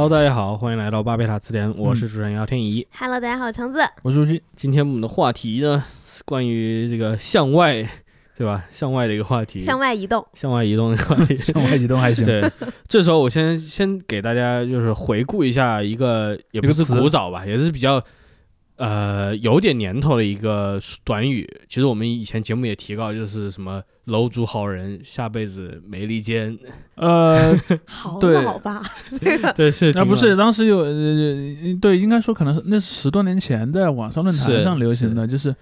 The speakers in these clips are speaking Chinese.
Hello，大家好，欢迎来到巴贝塔词典，我是主持人姚天怡。Hello，大家好，橙子。我是朱军。今天我们的话题呢是关于这个向外，对吧？向外的一个话题，向外移动，向外移动的话题。向外移动还行。对，这时候我先先给大家就是回顾一下一个，也不是古早吧，也是比较呃有点年头的一个短语。其实我们以前节目也提到，就是什么“楼主好人，下辈子没利坚呃，好吧？这个”。对，是那不是当时有呃，对，应该说可能是那是十多年前在网上论坛是上流行的，就是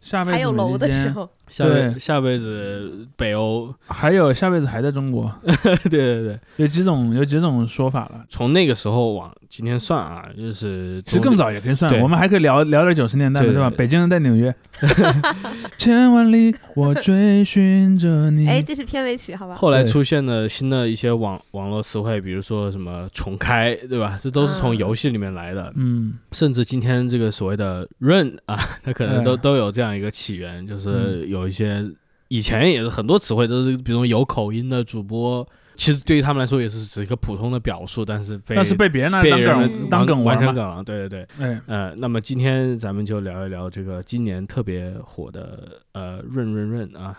下辈子还有楼的美利坚，时候，下辈下辈子北欧。还有下辈子还在中国，对对对，有几种有几种说法了。从那个时候往今天算啊，就是其实更早也可以算对，我们还可以聊聊点九十年代的，对吧？北京人在纽约，千万里我追寻着你。哎，这是片尾曲，好吧？后来出现了新的一些网网络词汇，比如说什么重开，对吧？这都是从嗯游戏里面来的。嗯，甚至今天这个所谓的 run 啊，它可能都、嗯都有这样一个起源，就是有一些以前也是很多词汇都是，比如有口音的主播，其实对于他们来说也是只是一个普通的表述，但是被但是被别人当梗当梗。完成梗了，对对对。哎，呃，那么今天咱们就聊一聊这个今年特别火的呃润润润啊，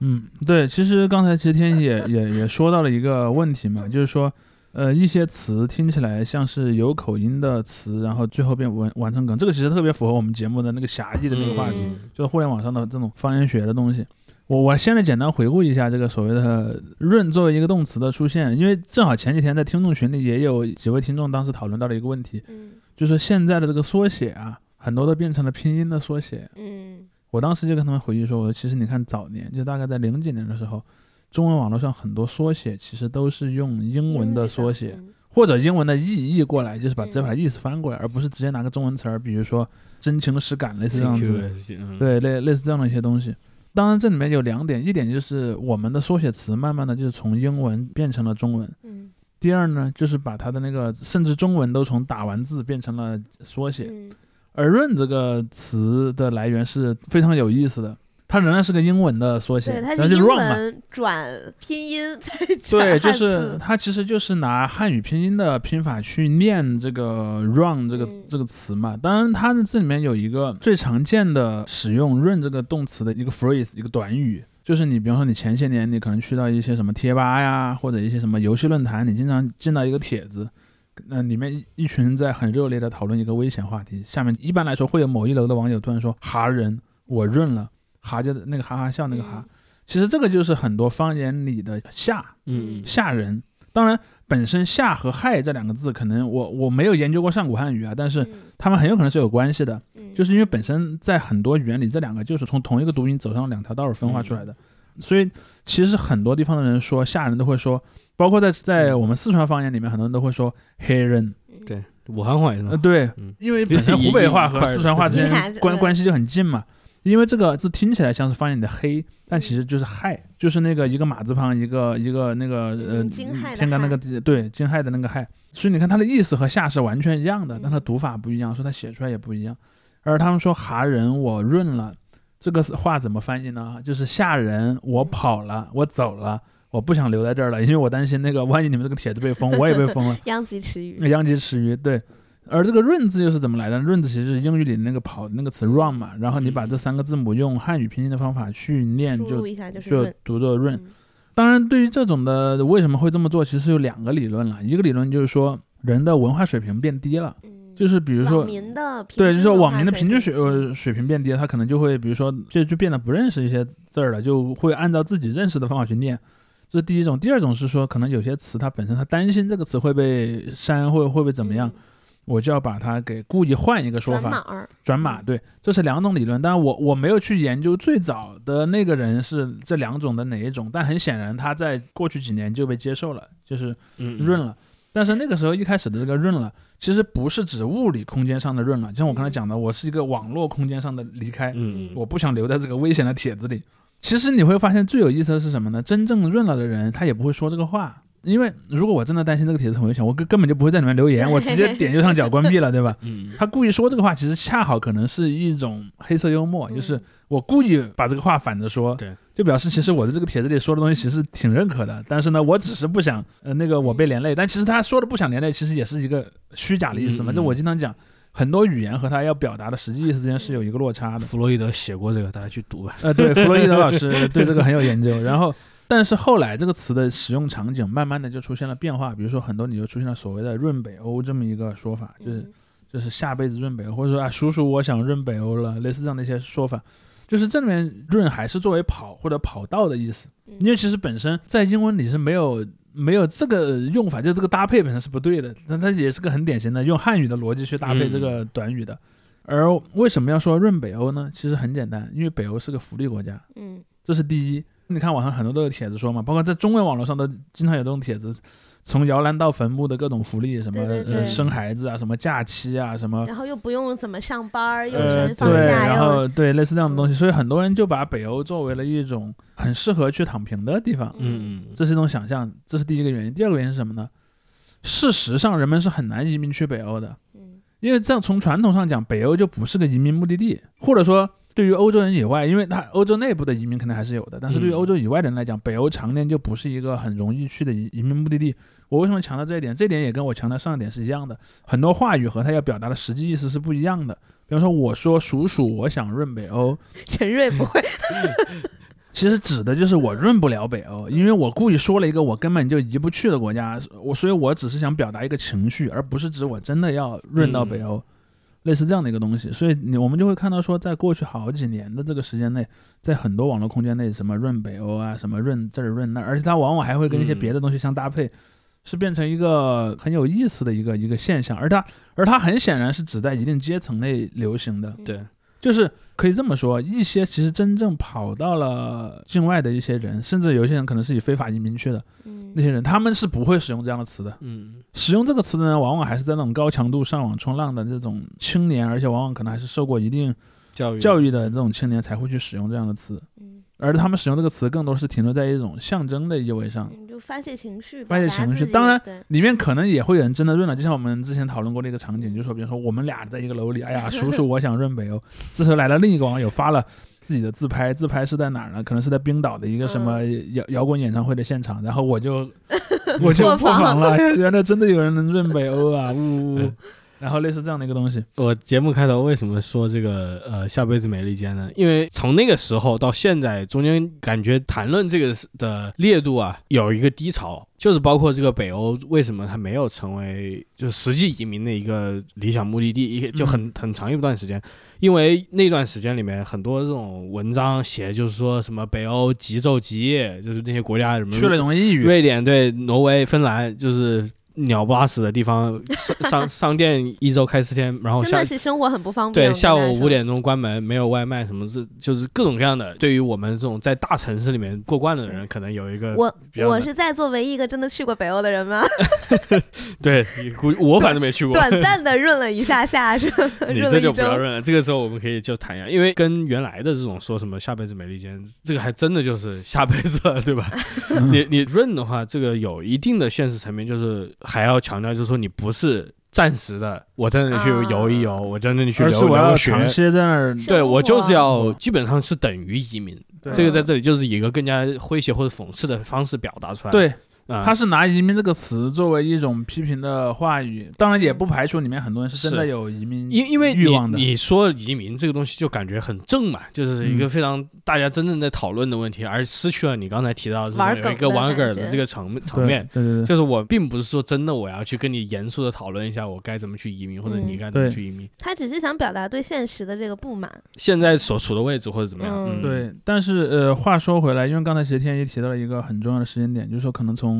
嗯，对，其实刚才其实天也也也说到了一个问题嘛，就是说，呃，一些词听起来像是有口音的词，然后最后变完完成梗，这个其实特别符合我们节目的那个狭义的那个话题，嗯。就是互联网上的这种方言学的东西。我我现在简单回顾一下这个所谓的“润”作为一个动词的出现，因为正好前几天在听众群里也有几位听众当时讨论到了一个问题，嗯。就是现在的这个缩写啊，很多都变成了拼音的缩写，嗯。我当时就跟他们回忆说，我说其实你看早年，就大概在零几年的时候，中文网络上很多缩写其实都是用英文的缩写，嗯。或者英文的意译过来，就是把直接把它嗯意思翻过来，而不是直接拿个中文词儿，比如说真情实感类似这样子，嗯，对类类似这样的一些东西。当然，这里面有两点，一点就是我们的缩写词慢慢的就是从英文变成了中文，嗯。第二呢，就是把它的那个甚至中文都从打完字变成了缩写。嗯。而“润”这个词的来源是非常有意思的，它仍然是个英文的缩写，对，它是英 run 嘛。文转拼音 再转对，就是它其实就是拿汉语拼音的拼法去念这个 “run” 这个、嗯这个词嘛。当然，它的这里面有一个最常见的使用 “run” 这个动词的一个 phrase，一个短语，就是你比方说你前些年你可能去到一些什么贴吧呀，或者一些什么游戏论坛，你经常见到一个帖子。那、里面一一群人在很热烈的讨论一个危险话题，下面一般来说会有某一楼的网友突然说“哈人，我润了”，哈就那个哈哈笑那个哈，嗯。其实这个就是很多方言里的吓嗯，吓人。当然，本身吓和害这两个字，可能我我没有研究过上古汉语啊，但是嗯。他们很有可能是有关系的，嗯。就是因为本身在很多语言里，这两个就是从同一个读音走上两条道儿分化出来的，嗯。所以其实很多地方的人说吓人都会说，包括在在我们四川方言里面，很多人都会说黑人，嗯对，武汉话也是呃，对，嗯。因为本身湖北话和四川话之间 关关系就很近嘛。因为这个字听起来像是方言的黑，但其实就是害，就是那个一个马字旁，一个一个那个呃天干那害个对惊骇的那个害。所以你看它的意思和下是完全一样的，但它嗯读法不一样，所以它写出来也不一样。而他们说哈人我润了，这个话怎么翻译呢？就是吓人，我跑了，我走了，我不想留在这儿了，因为我担心那个万一你们这个帖子被封，我也被封了。殃及池鱼。殃及池鱼，对。而这个润字又是怎么来的？润字其实是英语里那个跑那个词 run 嘛，然后你把这三个字母用汉语拼音的方法去念，就就读作润。嗯当然，对于这种的为什么会这么做，其实有两个理论了。一个理论就是说人的文化水平变低了，嗯就是比如说网民的对，就是说网民的平均水呃水平变低了，他可能就会比如说就就变得不认识一些字儿了，就会按照自己认识的方法去念。这是第一种，第二种是说，可能有些词它本身它担心这个词会被删，会会被怎么样，我就要把它给故意换一个说法，转码转码。对，这是两种理论，但我我没有去研究最早的那个人是这两种的哪一种，但很显然他在过去几年就被接受了，就是嗯，润了。但是那个时候一开始的这个润了，其实不是指物理空间上的润了，就像我刚才讲的，我是一个网络空间上的离开，嗯，嗯，我不想留在这个危险的帖子里。其实你会发现最有意思的是什么呢？真正润了的人，他也不会说这个话。因为如果我真的担心这个帖子很危险，我根根本就不会在里面留言，我直接点右上角关闭了，对吧？嗯，他故意说这个话，其实恰好可能是一种黑色幽默，就是嗯我故意把这个话反着说，对，就表示其实我的这个帖子里说的东西其实挺认可的，但是呢，我只是不想呃那个我被连累，但其实他说的不想连累，其实也是一个虚假的意思嘛。嗯嗯就我经常讲，很多语言和他要表达的实际意思之间是有一个落差的。弗洛伊德写过这个，大家去读吧。呃，对，弗洛伊德老师对这个很有研究。然后，但是后来这个词的使用场景慢慢的就出现了变化，比如说很多你就出现了所谓的润北欧这么一个说法，就是嗯就是下辈子润北欧，或者说啊叔叔我想润北欧了，类似这样的一些说法。就是这里面润还是作为跑或者跑道的意思，嗯因为其实本身在英文里是没有没有这个用法，就这个搭配本身是不对的。那它也是个很典型的用汉语的逻辑去搭配这个短语的。而为什么要说润北欧呢？其实很简单，因为北欧是个福利国家，嗯这是第一。你看网上很多都有帖子说嘛，包括在中文网络上都经常有这种帖子，从摇篮到坟墓的各种福利，什么对对对。呃生孩子啊，什么假期啊，什么然后又不用怎么上班儿，又呃全放对，假，然又后对类似这样的东西，所以很多人就把北欧作为了一种很适合去躺平的地方，嗯。嗯，这是一种想象，这是第一个原因。第二个原因是什么呢？事实上，人们是很难移民去北欧的，嗯。因为这样从传统上讲，北欧就不是个移民目的地，或者说对于欧洲人以外，因为他欧洲内部的移民可能还是有的，但是对于嗯欧洲以外的人来讲，北欧常年就不是一个很容易去的移移民目的地。我为什么强调这一点？这点也跟我强调上一点是一样的，很多话语和他要表达的实际意思是不一样的。比方说，我说鼠鼠，我想润北欧，陈瑞不会，其实指的就是我润不了北欧，因为我故意说了一个我根本就移不去的国家，我所以我只是想表达一个情绪，而不是指我真的要润到北欧，类似这样的一个东西。所以你我们就会看到说，在过去好几年的这个时间内，在很多网络空间内，什么润北欧啊，什么润这儿润那儿，而且它往往还会跟一些嗯别的东西相搭配。是变成一个很有意思的一个一个现象，而它而它很显然是只在一定阶层内流行的，对，就是可以这么说，一些其实真正跑到了境外的一些人，甚至有一些人可能是以非法移民去的嗯那些人，他们是不会使用这样的词的。嗯使用这个词的呢，往往还是在那种高强度上网冲浪的这种青年，而且往往可能还是受过一定教育教育的这种青年才会去使用这样的词，嗯而他们使用这个词更多是停留在一种象征的意味上。嗯，就发泄情绪，发泄情绪当然里面可能也会有人真的润了，就像我们之前讨论过的一个场景，就是说，比如说我们俩在一个楼里，哎呀，叔叔我想润北欧，这时候来了另一个网友发了自己的自拍，自拍是在哪儿呢？可能是在冰岛的一个什么摇摇滚演唱会的现场，然后我就 我就破防了，原来真的有人能润北欧啊，呜呜然后类似这样的一个东西，我节目开头为什么说这个呃下辈子美利坚呢？因为从那个时候到现在，中间感觉谈论这个的烈度啊有一个低潮，就是包括这个北欧为什么它没有成为就是实际移民的一个理想目的地，一就很很长一段时间。因为那段时间里面，很多这种文章写，就是说什么北欧极昼极夜，就是那些国家什么去了容易抑郁。瑞典对挪威、芬兰就是鸟不拉屎的地方，商商 商店一周开四天，然后真下的是生活很不方便。对下午五点钟关门，没有外卖，什么是就是各种各样的。对于我们这种在大城市里面过惯的人，可能有一个我我是在座唯一一个真的去过北欧的人吗？对，估我反正没去过。短暂的润了一下下，是 你这。就不要润了，这个时候我们可以就谈一下，因为跟原来的这种说什么下辈子美利坚，这个还真的就是下辈子了，对吧？嗯你你润的话，这个有一定的现实层面，就是还要强调，就是说你不是暂时的，我在那里去游一游，啊。我在那里去而是我要留留学。长，期在那儿，对我就是要基本上是等于移民，这个在这里就是以一个更加诙谐或者讽刺的方式表达出来。对，啊，他是拿移民这个词作为一种批评的话语，当然也不排除里面很多人是真的有移民因因为欲望的。你你说移民这个东西就感觉很正嘛，就是一个嗯非常大家真正在讨论的问题，而失去了你刚才提到的这一玩梗的个玩梗的这个层层面。对对对，就是我并不是说真的我要去跟你严肃的讨论一下我该怎么去移民，或者你嗯该怎么去移民，他只是想表达对现实的这个不满。现在所处的位置或者怎么样。嗯。嗯，对，但是呃，话说回来，因为刚才其实天一提到了一个很重要的时间点，就是说可能从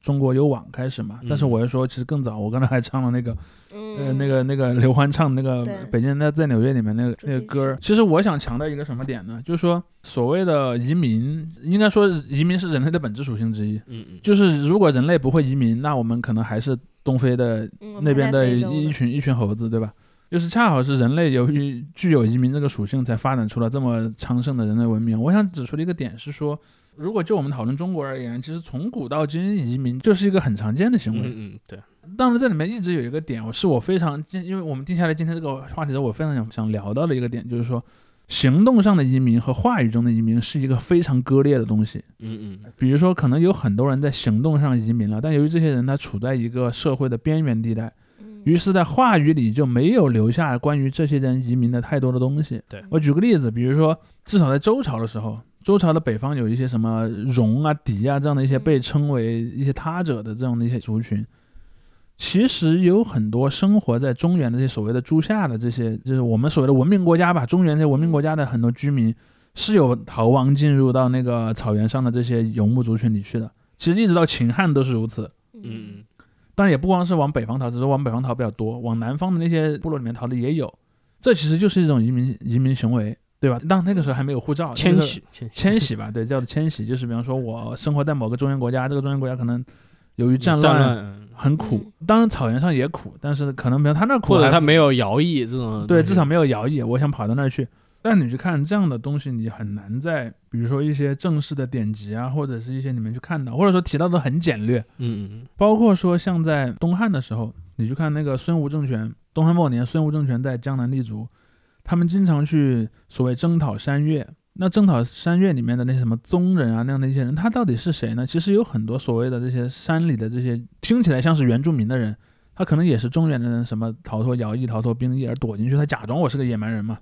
中国有网开始嘛。但是嗯我又说，其实更早，我刚才还唱了那个嗯，呃那个那个刘欢唱的那个《北京人在在纽约》里面那个那个歌儿。其实我想强调一个什么点呢？就是说，所谓的移民，应该说移民是人类的本质属性之一。嗯嗯，就是如果人类不会移民，那我们可能还是东非的嗯那边的一群一群猴子，对吧？就是恰好是人类由于具有移民这个属性，才发展出了这么昌盛的人类文明。我想指出的一个点是说，如果就我们讨论中国而言，其实从古到今移民就是一个很常见的行为。嗯嗯对，当然，这里面一直有一个点，我是我非常，因为我们定下来今天这个话题的时候，我非常想想聊到的一个点，就是说，行动上的移民和话语中的移民是一个非常割裂的东西。嗯嗯比如说，可能有很多人在行动上移民了，但由于这些人他处在一个社会的边缘地带，嗯于是，在话语里就没有留下关于这些人移民的太多的东西。对我举个例子，比如说，至少在周朝的时候，周朝的北方有一些什么戎啊、狄啊这样的一些被称为一些他者的这样的一些族群。其实有很多生活在中原的这些所谓的诸夏的这些，就是我们所谓的文明国家吧，中原这些文明国家的很多居民是有逃亡进入到那个草原上的这些游牧族群里去的。其实一直到秦汉都是如此。嗯当然也不光是往北方逃，只是往北方逃比较多，往南方的那些部落里面逃的也有。这其实就是一种移民移民行为，对吧？当那个时候还没有护照，迁徙迁徙吧，对，叫做迁徙，就是比方说我生活在某个中原国家，这个中原国家可能由于战战乱乱，很苦，当然草原上也苦，但是可能比如他那儿苦还或者他没有徭役这种，对，至少没有徭役，我想跑到那儿去。但你去看这样的东西，你很难在比如说一些正式的典籍啊，或者是一些里面去看到，或者说提到的很简略。嗯嗯包括说像在东汉的时候，你去看那个孙吴政权，东汉末年孙吴政权在江南立足，他们经常去所谓征讨山岳。那征讨山岳里面的那些什么宗人啊那样的一些人，他到底是谁呢？其实有很多所谓的这些山里的这些听起来像是原住民的人，他可能也是中原的人，什么逃脱徭役、逃脱兵役而躲进去，他假装我是个野蛮人嘛。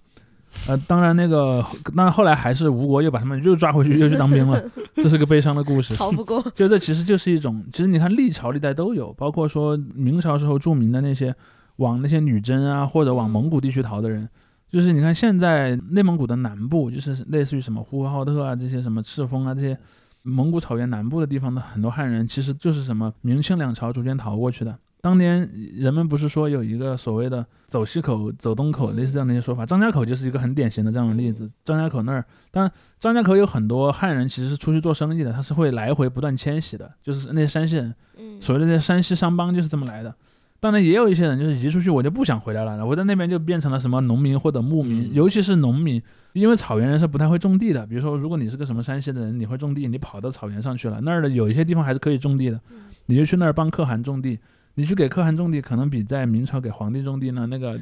呃，当然那个，那后来还是吴国又把他们又抓回去，又去当兵了，这是个悲伤的故事。逃不过。就这其实就是一种，其实你看历朝历代都有，包括说明朝时候著名的那些往那些女真啊或者往蒙古地区逃的人，就是你看现在内蒙古的南部，就是类似于什么呼和浩特啊这些什么赤峰啊这些蒙古草原南部的地方的很多汉人，其实就是什么明清两朝逐渐逃过去的。当年人们不是说有一个所谓的走西口、走东口，类似这样的一些说法。张家口就是一个很典型的这样的例子。张家口那儿，当然张家口有很多汉人其实是出去做生意的，他是会来回不断迁徙的，就是那些山西人，嗯，所谓的那些山西商帮就是这么来的。当然也有一些人就是移出去我就不想回来了，我在那边就变成了什么农民或者牧民，嗯尤其是农民，因为草原人是不太会种地的。比如说，如果你是个什么山西的人，你会种地，你跑到草原上去了，那儿的有一些地方还是可以种地的，嗯你就去那儿帮可汗种地。你去给可汗种地，可能比在明朝给皇帝种地呢，那个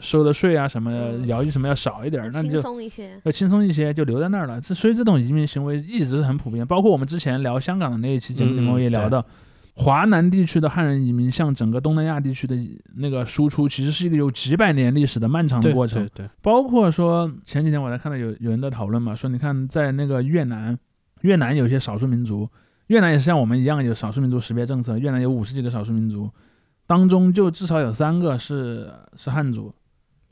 收的税啊什么嗯徭役什么要少一点儿，那你轻就松一些。要轻松一些，就留在那儿了。这所以这种移民行为一直是很普遍，包括我们之前聊香港的那一期节目里面，嗯我也聊到，华南地区的汉人移民向整个东南亚地区的那个输出，其实是一个有几百年历史的漫长的过程对。对，包括说前几天我才看到有有人在讨论嘛，说你看在那个越南，越南有些少数民族，越南也是像我们一样有少数民族识别政策，越南有五十几个少数民族，当中就至少有三个是是汉族。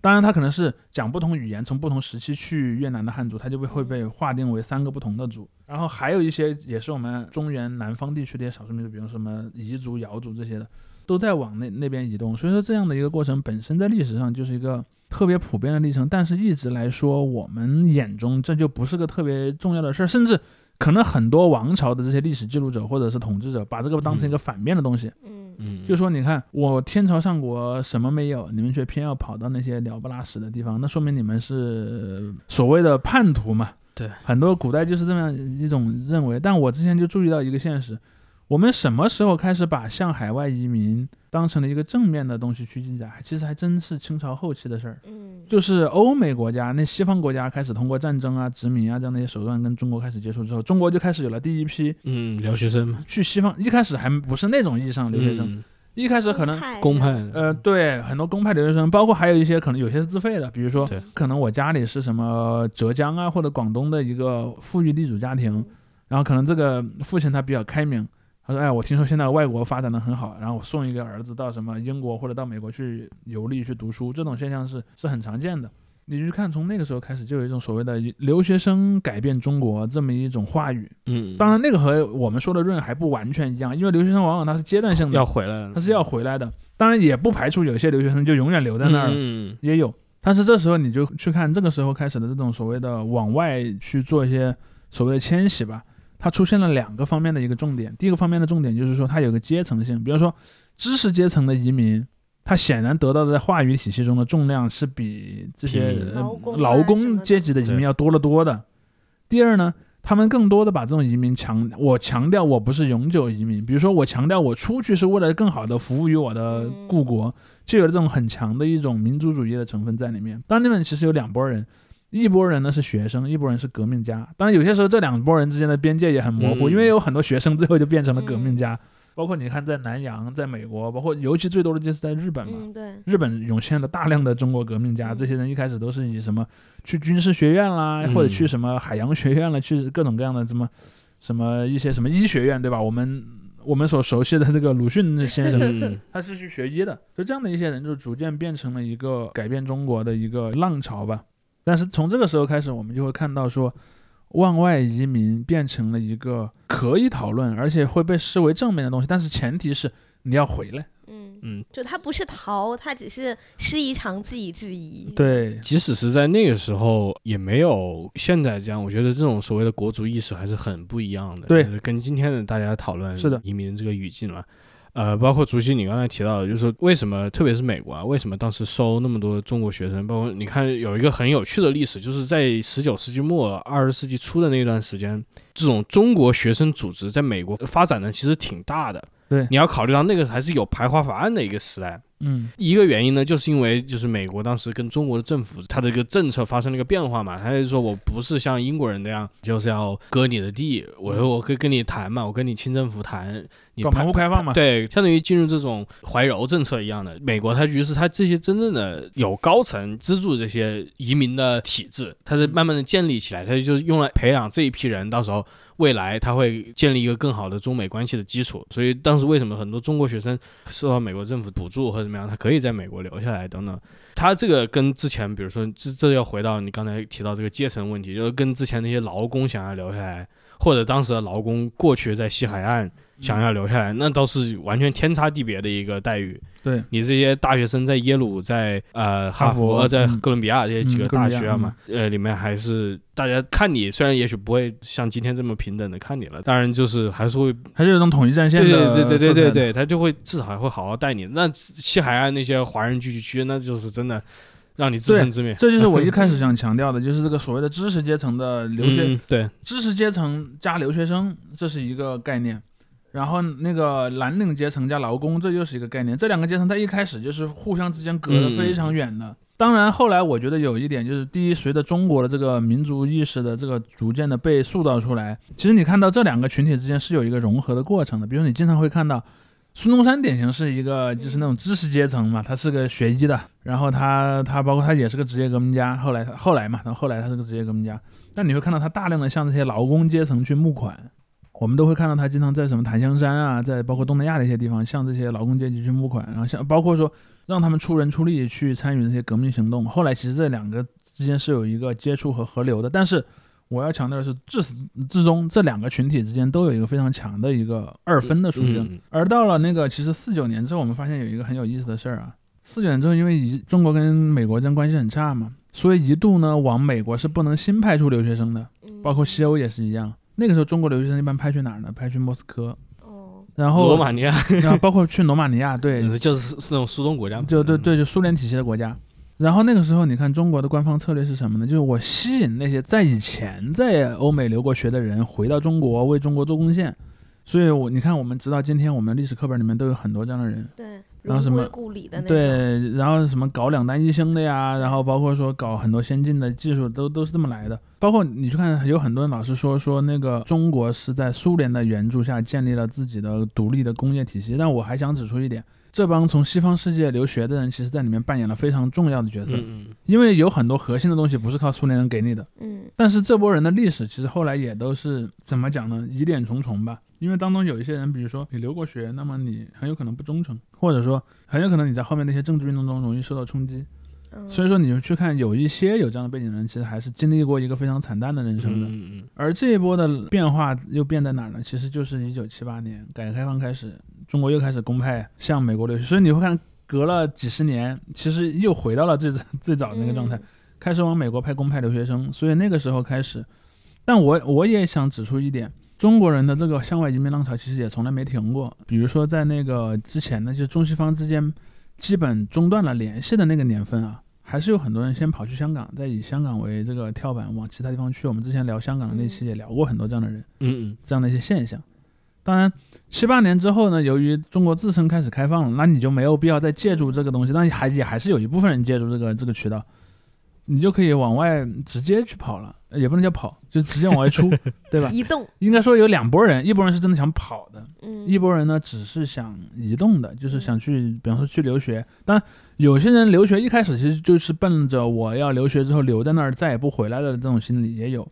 当然，他可能是讲不同语言，从不同时期去越南的汉族，他就会会被划定为三个不同的族。然后还有一些也是我们中原南方地区的些少数民族，比如什么彝族、瑶族这些的，都在往那那边移动。所以说，这样的一个过程本身在历史上就是一个特别普遍的历程，但是一直来说，我们眼中这就不是个特别重要的事儿，甚至可能很多王朝的这些历史记录者或者是统治者，把这个当成一个反面的东西。嗯嗯，就说你看，我天朝上国什么没有，你们却偏要跑到那些鸟不拉屎的地方，那说明你们是所谓的叛徒嘛？对，很多古代就是这么样一种认为。但我之前就注意到一个现实，我们什么时候开始把向海外移民当成了一个正面的东西去记载？其实还真是清朝后期的事儿。嗯，就是欧美国家，那西方国家开始通过战争啊、殖民啊这样的一些手段跟中国开始接触之后，中国就开始有了第一批嗯，留学生嘛，去西方。一开始还不是那种意义上的留学生，嗯一开始可能公派，呃，对，很多公派留学生，包括还有一些可能有些是自费的，比如说，可能我家里是什么浙江啊或者广东的一个富裕地主家庭，然后可能这个父亲他比较开明，他说，哎，我听说现在外国发展的很好，然后我送一个儿子到什么英国或者到美国去游历去读书，这种现象是是很常见的。你去看，从那个时候开始就有一种所谓的留学生改变中国这么一种话语。嗯，当然，那个和我们说的润还不完全一样，因为留学生往往他是阶段性的，要回来了，他是要回来的。当然，也不排除有些留学生就永远留在那儿了，嗯，也有。但是这时候你就去看这个时候开始的这种所谓的往外去做一些所谓的迁徙吧，它出现了两个方面的一个重点。第一个方面的重点就是说它有个阶层性，比如说知识阶层的移民，他显然得到的在话语体系中的重量是比这些呃劳工阶级的移民要多得多的。第二呢，他们更多的把这种移民强，我强调我不是永久移民，比如说我强调我出去是为了更好的服务于我的嗯故国，就有这种很强的一种民族主义的成分在里面。当然，那边其实有两拨人，一拨人呢是学生，一拨人是革命家。当然，有些时候这两拨人之间的边界也很模糊，嗯因为有很多学生最后就变成了革命嗯家。包括你看，在南洋，在美国，包括尤其最多的就是在日本嘛。嗯，对，日本涌现了大量的中国革命家，嗯这些人一开始都是以什么去军事学院啦，嗯或者去什么海洋学院了，去各种各样的什么什么一些什么医学院，对吧？我们我们所熟悉的这个鲁迅先生，嗯他是去学医的，就这样的一些人，就逐渐变成了一个改变中国的一个浪潮吧。但是从这个时候开始，我们就会看到说，万外移民变成了一个可以讨论，而且会被视为正面的东西，但是前提是你要回来。嗯，嗯，就他不是逃，他只是师夷长技以制夷。对，即使是在那个时候，也没有现在这样。我觉得这种所谓的国族意识还是很不一样的。对就是跟今天的大家讨论是的移民这个语境嘛。呃，包括竹溪你刚才提到的，就是为什么，特别是美国啊，为什么当时收那么多中国学生？包括你看有一个很有趣的历史，就是在十九世纪末、二十世纪初的那段时间，这种中国学生组织在美国发展的其实挺大的。对你要考虑到那个还是有排华法案的一个时代。嗯，一个原因呢，就是因为就是美国当时跟中国的政府，它的一个政策发生了一个变化嘛，他就说我不是像英国人那样，就是要割你的地，我说我可以跟你谈嘛，我跟你清政府谈，你搞派门户开放嘛。对，相当于进入这种怀柔政策一样的。美国它于是它这些真正的有高层资助这些移民的体制，它是慢慢的建立起来，它就是用来培养这一批人，到时候未来它会建立一个更好的中美关系的基础。所以当时为什么很多中国学生受到美国政府补助或者怎么样，他可以在美国留下来等等。他这个跟之前，比如说这这要回到你刚才提到这个阶层问题，就是跟之前那些劳工想要留下来，或者当时的劳工过去在西海岸。想要留下来，那倒是完全天差地别的一个待遇。对，你这些大学生在耶鲁、在呃哈哈佛在嗯哥伦比亚这些几个大学嘛，呃里面还是大家看你，虽然也许不会像今天这么平等的看你了，当然就是还是会，还是有一种统一战线对的对对对对对对，他就会至少还会好好待你。那西海岸那些华人聚集区，那就是真的让你自生自灭。这就是我 一开始想强调的，就是这个所谓的知识阶层的留学，嗯、对，知识阶层加留学生，这是一个概念。然后那个蓝领阶层加劳工，这又是一个概念。这两个阶层在一开始就是互相之间隔得非常远的。当然，后来我觉得有一点就是，第一，随着中国的这个民族意识的这个逐渐的被塑造出来，其实你看到这两个群体之间是有一个融合的过程的。比如你经常会看到，孙中山典型是一个就是那种知识阶层嘛，他是个学医的，然后他他包括他也是个职业革命家，后来他后来嘛，然后后来他是个职业革命家，但你会看到他大量的向这些劳工阶层去募款。我们都会看到他经常在什么檀香山啊，在包括东南亚的一些地方，向这些劳工阶级去募款，然后像包括说让他们出人出力去参与这些革命行动。后来其实这两个之间是有一个接触和合流的，但是我要强调的是，至始至终这两个群体之间都有一个非常强的一个二分的属性。嗯而到了那个其实四九年之后，我们发现有一个很有意思的事儿啊，四九年之后，因为一中国跟美国之间关系很差嘛，所以一度呢往美国是不能新派出留学生的，嗯包括西欧也是一样。那个时候中国留学生一般派去哪儿呢？派去莫斯科，哦，然后罗马尼亚 然后包括去罗马尼亚，对，就是是那种苏东国家嘛，就对对，就苏联体系的国家。然后那个时候，你看中国的官方策略是什么呢？就是我吸引那些在以前在欧美留过学的人回到中国，为中国做贡献。所以我你看，我们直到今天，我们历史课本里面都有很多这样的人。对，然后什么故里的那，对，然后什么搞两弹一星的呀，然后包括说搞很多先进的技术，都都是这么来的。包括你去看，有很多人老是说说那个中国是在苏联的援助下建立了自己的独立的工业体系，但我还想指出一点，这帮从西方世界留学的人，其实在里面扮演了非常重要的角色，因为有很多核心的东西不是靠苏联人给你的。嗯但是这波人的历史其实后来也都是怎么讲呢？疑点重重吧。因为当中有一些人，比如说你留过学，那么你很有可能不忠诚，或者说很有可能你在后面那些政治运动中容易受到冲击。嗯，所以说，你就去看有一些有这样的背景的人，其实还是经历过一个非常惨淡的人生的。而这一波的变化又变在哪儿呢？其实就是一九七八年改革开放开始，中国又开始公派向美国留学，所以你会看隔了几十年，其实又回到了最最早的那个状态。嗯开始往美国派公派留学生，所以那个时候开始，但我我也想指出一点，中国人的这个向外移民浪潮其实也从来没停过。比如说在那个之前呢，就是中西方之间基本中断了联系的那个年份啊，还是有很多人先跑去香港，再以香港为这个跳板往其他地方去。我们之前聊香港的那期也聊过很多这样的人，嗯这样的一些现象。当然，七八年之后呢，由于中国自身开始开放了，那你就没有必要再借助这个东西，但还也还是有一部分人借助这个这个渠道。你就可以往外直接去跑了，呃也不能叫跑，就直接往外出，对吧？移动，应该说有两拨人，一拨人是真的想跑的，嗯，一拨人呢只是想移动的，就是想去，比方说去留学。当然，有些人留学一开始其实就是奔着我要留学之后留在那儿再也不回来的这种心理也有，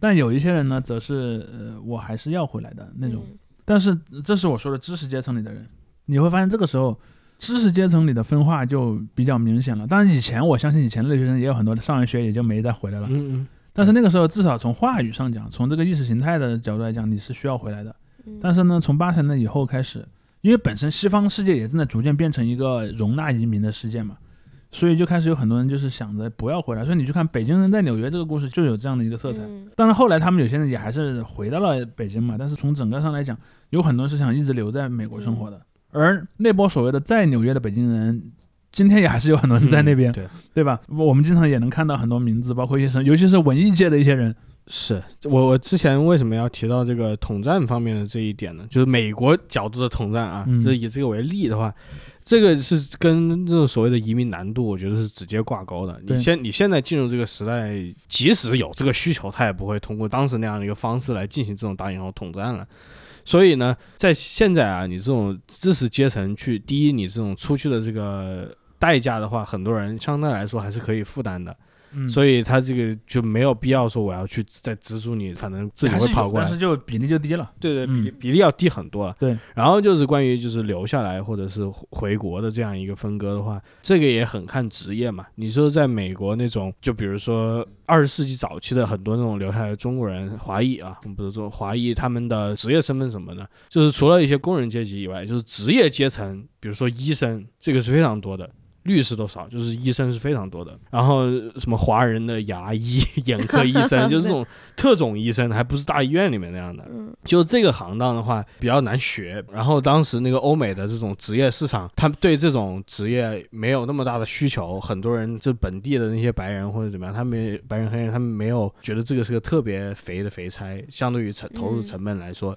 但有一些人呢，则是呃我还是要回来的那种。嗯但是这是我说的知识阶层里的人，你会发现这个时候知识阶层里的分化就比较明显了。当然，以前我相信以前的留学生也有很多上完学也就没再回来了，嗯嗯，但是那个时候至少从话语上讲，从这个意识形态的角度来讲，你是需要回来的。嗯但是呢，从八十年代以后开始，因为本身西方世界也正在逐渐变成一个容纳移民的世界嘛，所以就开始有很多人就是想着不要回来。所以你去看北京人在纽约这个故事，就有这样的一个色彩。嗯当然后来他们有些人也还是回到了北京嘛，但是从整个上来讲，有很多人是想一直留在美国生活的。而那波所谓的在纽约的北京人，今天也还是有很多人在那边，对，对吧？我们经常也能看到很多名字，包括一些什，尤其是文艺界的一些人，是我我之前为什么要提到这个统战方面的这一点呢？就是美国角度的统战啊，嗯这以这个为例的话，这个是跟这种所谓的移民难度，我觉得是直接挂钩的。你现你现在进入这个时代，即使有这个需求，他也不会通过当时那样的一个方式来进行这种打引号统战了。所以呢，在现在啊，你这种知识阶层去，第一，你这种出去的这个代价的话，很多人相对来说还是可以负担的。嗯，所以以他这个就没有必要说我要去再资助你，反正自己会跑过来但。是就比例就低了。对对，比例嗯比例要低很多了。对，然后就是关于就是留下来或者是回国的这样一个分割的话，这个也很看职业嘛。你说在美国那种，就比如说二十世纪早期的很多那种留下来的中国人、华裔啊，我们不是说华裔，他们的职业身份什么的，就是除了一些工人阶级以外，就是职业阶层，比如说医生，这个是非常多的。律师都少，就是医生是非常多的。然后什么华人的牙医、眼科医生，就是这种特种医生，还不是大医院里面那样的。嗯就这个行当的话比较难学，然后当时那个欧美的这种职业市场，他们对这种职业没有那么大的需求，很多人就本地的那些白人或者怎么样，他们白人黑人他们没有觉得这个是个特别肥的肥差，相对于成投入成本来说。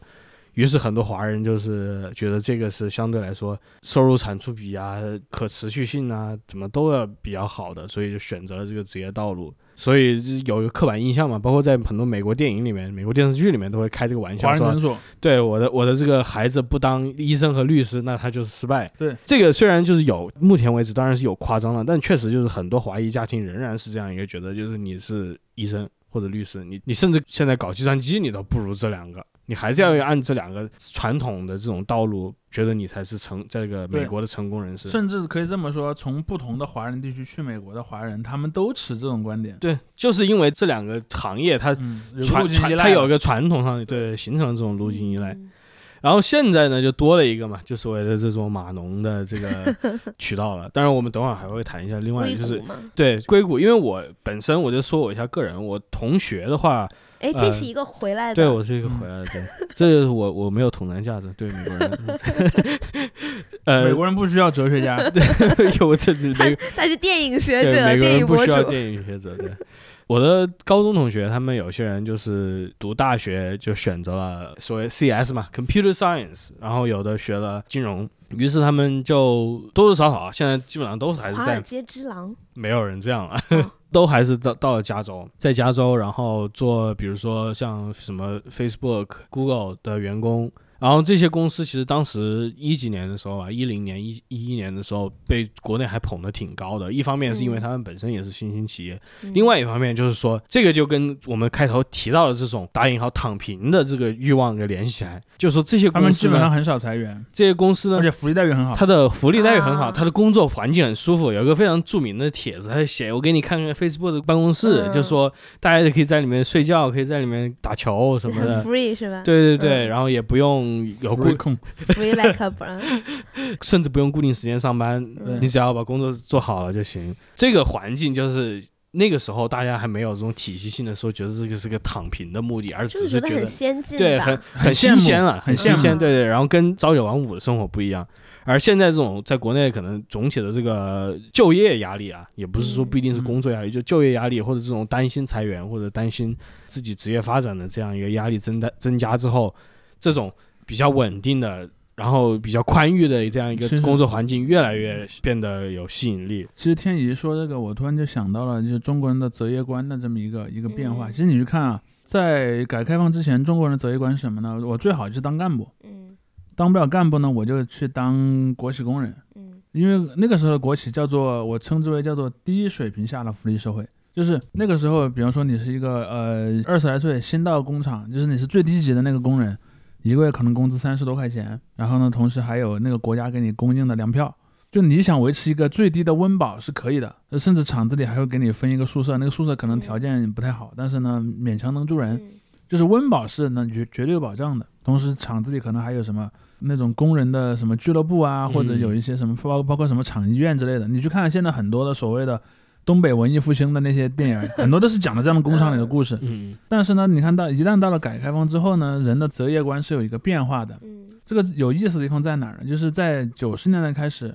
于是很多华人就是觉得这个是相对来说收入产出比啊、可持续性啊，怎么都要比较好的，所以就选择了这个职业道路。所以有一个刻板印象嘛，包括在很多美国电影里面、美国电视剧里面都会开这个玩笑，说华人诊所，对我的我的这个孩子不当医生和律师，那他就是失败。对这个虽然就是有，目前为止当然是有夸张了，但确实就是很多华裔家庭仍然是这样一个觉得，就是你是医生或者律师，你你甚至现在搞计算机，你都不如这两个，你还是要按这两个传统的这种道路，觉得你才是成这个美国的成功人士。甚至可以这么说，从不同的华人地区去美国的华人，他们都持这种观点。对，就是因为这两个行业它传它有一个传统上对形成了这种路径依赖。嗯然后现在呢，就多了一个嘛，就所谓的这种码农的这个 渠道了。当然，我们等会儿还会谈一下另外就是硅，对硅谷，因为我本身我就说我一下个人，我同学的话，哎，呃这是一个回来的，对我是一个嗯回来的，对，这是我我没有统战价值，对美国人，呃，美国人不需要哲学家，对有这这他是电影学者、美国人不电影博主，需要电影学者，对。我的高中同学，他们有些人就是读大学就选择了所谓 CS 嘛，Computer Science，然后有的学了金融，于是他们就多多少少啊现在基本上都还是在华尔街之狼，没有人这样了哦，都还是到到了加州，在加州，然后做比如说像什么 Facebook、Google 的员工。然后这些公司其实当时一几年的时候啊，一零年、一一一年的时候，被国内还捧得挺高的。一方面是因为嗯他们本身也是新兴企业，嗯另外一方面就是说，这个就跟我们开头提到的这种打引号躺平的这个欲望给联系起来，就是说这些他们公司呢，基本上很少裁员，这些公司呢而，且福利待遇很好。它的福利待遇很好，啊它的工作环境很舒服。有一个非常著名的帖子，他写我给你看看 Facebook 的办公室，嗯就说大家可以在里面睡觉，可以在里面打球什么很的。free 是吧？对对对，嗯然后也不用有固福利，控，，free like a bird，甚至不用固定时间上班，嗯。你只要把工作做好了就行。这个环境就是那个时候大家还没有这种体系性的说，觉得这个是个躺平的目的，而只是觉得觉得很先进对，很很新鲜了，很很新鲜，对对。然后跟朝九晚五的生活不一样，而现在这种在国内可能总体的这个就业压力啊，也不是说不一定是工作压力，就就业压力或者这种担心裁员或者担心自己职业发展的这样一个压力增加增加之后，这种比较稳定的然后比较宽裕的这样一个工作环境，越来越变得有吸引力。其实天怡说这个，我突然就想到了，就是中国人的择业观的这么一个一个变化。嗯其实你去看啊，在改革开放之前，中国人的择业观是什么呢？我最好就是当干部，嗯当不了干部呢，我就去当国企工人。嗯因为那个时候的国企叫做，我称之为叫做低水平下的福利社会。就是那个时候，比方说你是一个呃二十来岁新到工厂，就是你是最低级的那个工人，一个月可能工资三十多块钱，然后呢，同时还有那个国家给你供应的粮票。就你想维持一个最低的温饱是可以的，呃甚至厂子里还会给你分一个宿舍，那个宿舍可能条件不太好，但是呢勉强能住人。嗯就是温饱是能绝绝对有保障的，同时厂子里可能还有什么那种工人的什么俱乐部啊，嗯或者有一些什么包包括什么厂医院之类的。你去看现在很多的所谓的东北文艺复兴的那些电影，很多都是讲的这样的工厂里的故事。嗯。但是呢，你看到一旦到了改革开放之后呢，人的择业观是有一个变化的。嗯。这个有意思的地方在哪儿呢？就是在九十年代开始，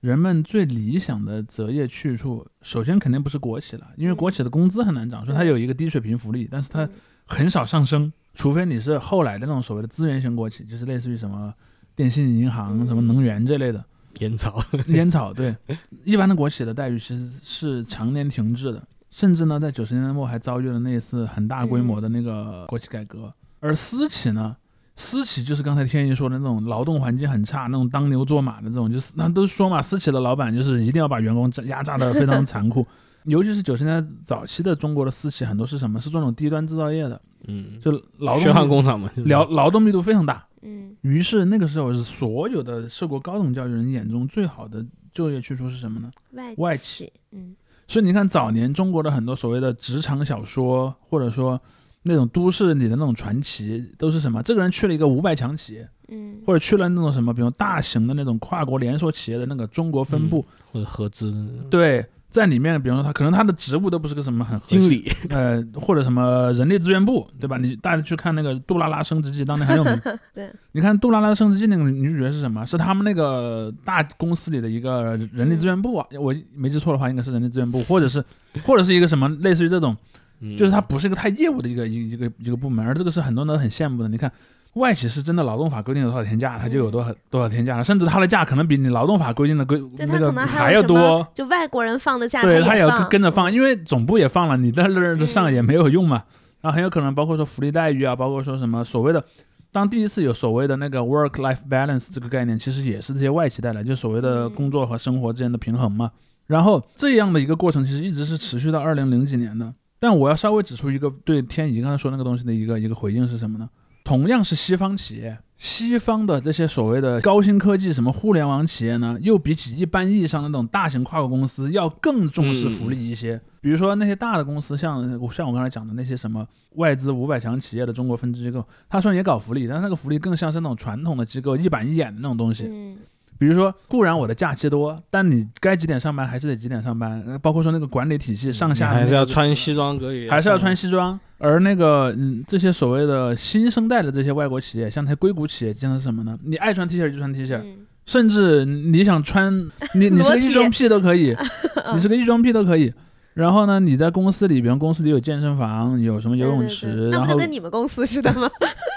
人们最理想的择业去处，首先肯定不是国企了，因为嗯。国企的工资很难涨，所以它有一个低水平福利，但是它很少上升，除非你是后来的那种所谓的资源型国企，就是类似于什么电信、银行、嗯。什么能源这类的烟草，烟草。对，一般的国企的待遇其实是常年停滞的，甚至呢，在九十年代末还遭遇了那次很大规模的那个国企改革。而私企呢，私企就是刚才天一说的那种劳动环境很差、那种当牛做马的这种，就是那都说嘛，私企的老板就是一定要把员工压榨的非常残酷。尤其是九十年代早期的中国的私企，很多是什么？是做那种低端制造业的，嗯，就劳血汗动工厂嘛，劳劳动密度非常大。嗯。于是那个时候是所有的受过高等教育人眼中最好的就业去处是什么呢？外外企。嗯。所以你看早年中国的很多所谓的职场小说，或者说那种都市里的那种传奇，都是什么？这个人去了一个五百强企业，嗯。或者去了那种什么，比如大型的那种跨国连锁企业的那个中国分部，或者合资对，在里面，比方说他可能他的职务都不是个什么很经，理，呃，或者什么人力资源部，对吧？你大家去看那个《杜拉拉升职记》，当年很有名。对，你看《杜拉拉升职记》那个女主角是什么？是他们那个大公司里的一个人力资源部啊，我没记错的话，应该是人力资源部，或者是 或者是一个什么类似于这种，嗯就是它不是一个太业务的一个一个一个一个部门，而这个是很多人都很羡慕的。你看。外企是真的劳动法规定有多少天假，它就有多少多少天假了，甚至它的假可能比你劳动法规定的规就那个还要多。就外国人放的假，对，他他也要放跟着放，因为总部也放了，你在那儿上也嗯没有用嘛。然后很有可能包括说福利待遇啊，包括说什么所谓的，当第一次有所谓的那个 work life balance 这个概念，其实也是这些外企带来，就所谓的嗯工作和生活之间的平衡嘛。然后这样的一个过程，其实一直是持续到二零零几年的。但我要稍微指出一个对天已经刚才说那个东西的一个一个回应是什么呢？同样是西方企业，西方的这些所谓的高新科技什么互联网企业呢，又比起一般意义上的那种大型跨国公司要更重视福利一些。比如说那些大的公司，像像我刚才讲的那些什么外资五百强企业的中国分支机构，它虽然也搞福利，但是那个福利更像是那种传统的机构一板一眼的那种东西。嗯比如说，固然我的假期多，但你该几点上班还是得几点上班，呃包括说那个管理体系上下你还是要穿西装革履，还是要穿西装。而那个嗯，这些所谓的新生代的这些外国企业，像那些硅谷企业，经常是什么呢？你爱穿 T 恤就穿 T 恤，嗯甚至你想穿，你你是个异装癖都可以，你是个异装癖都可以。然后呢，你在公司里，边公司里有健身房，有什么游泳对对池，对那不就然后跟你们公司似的吗？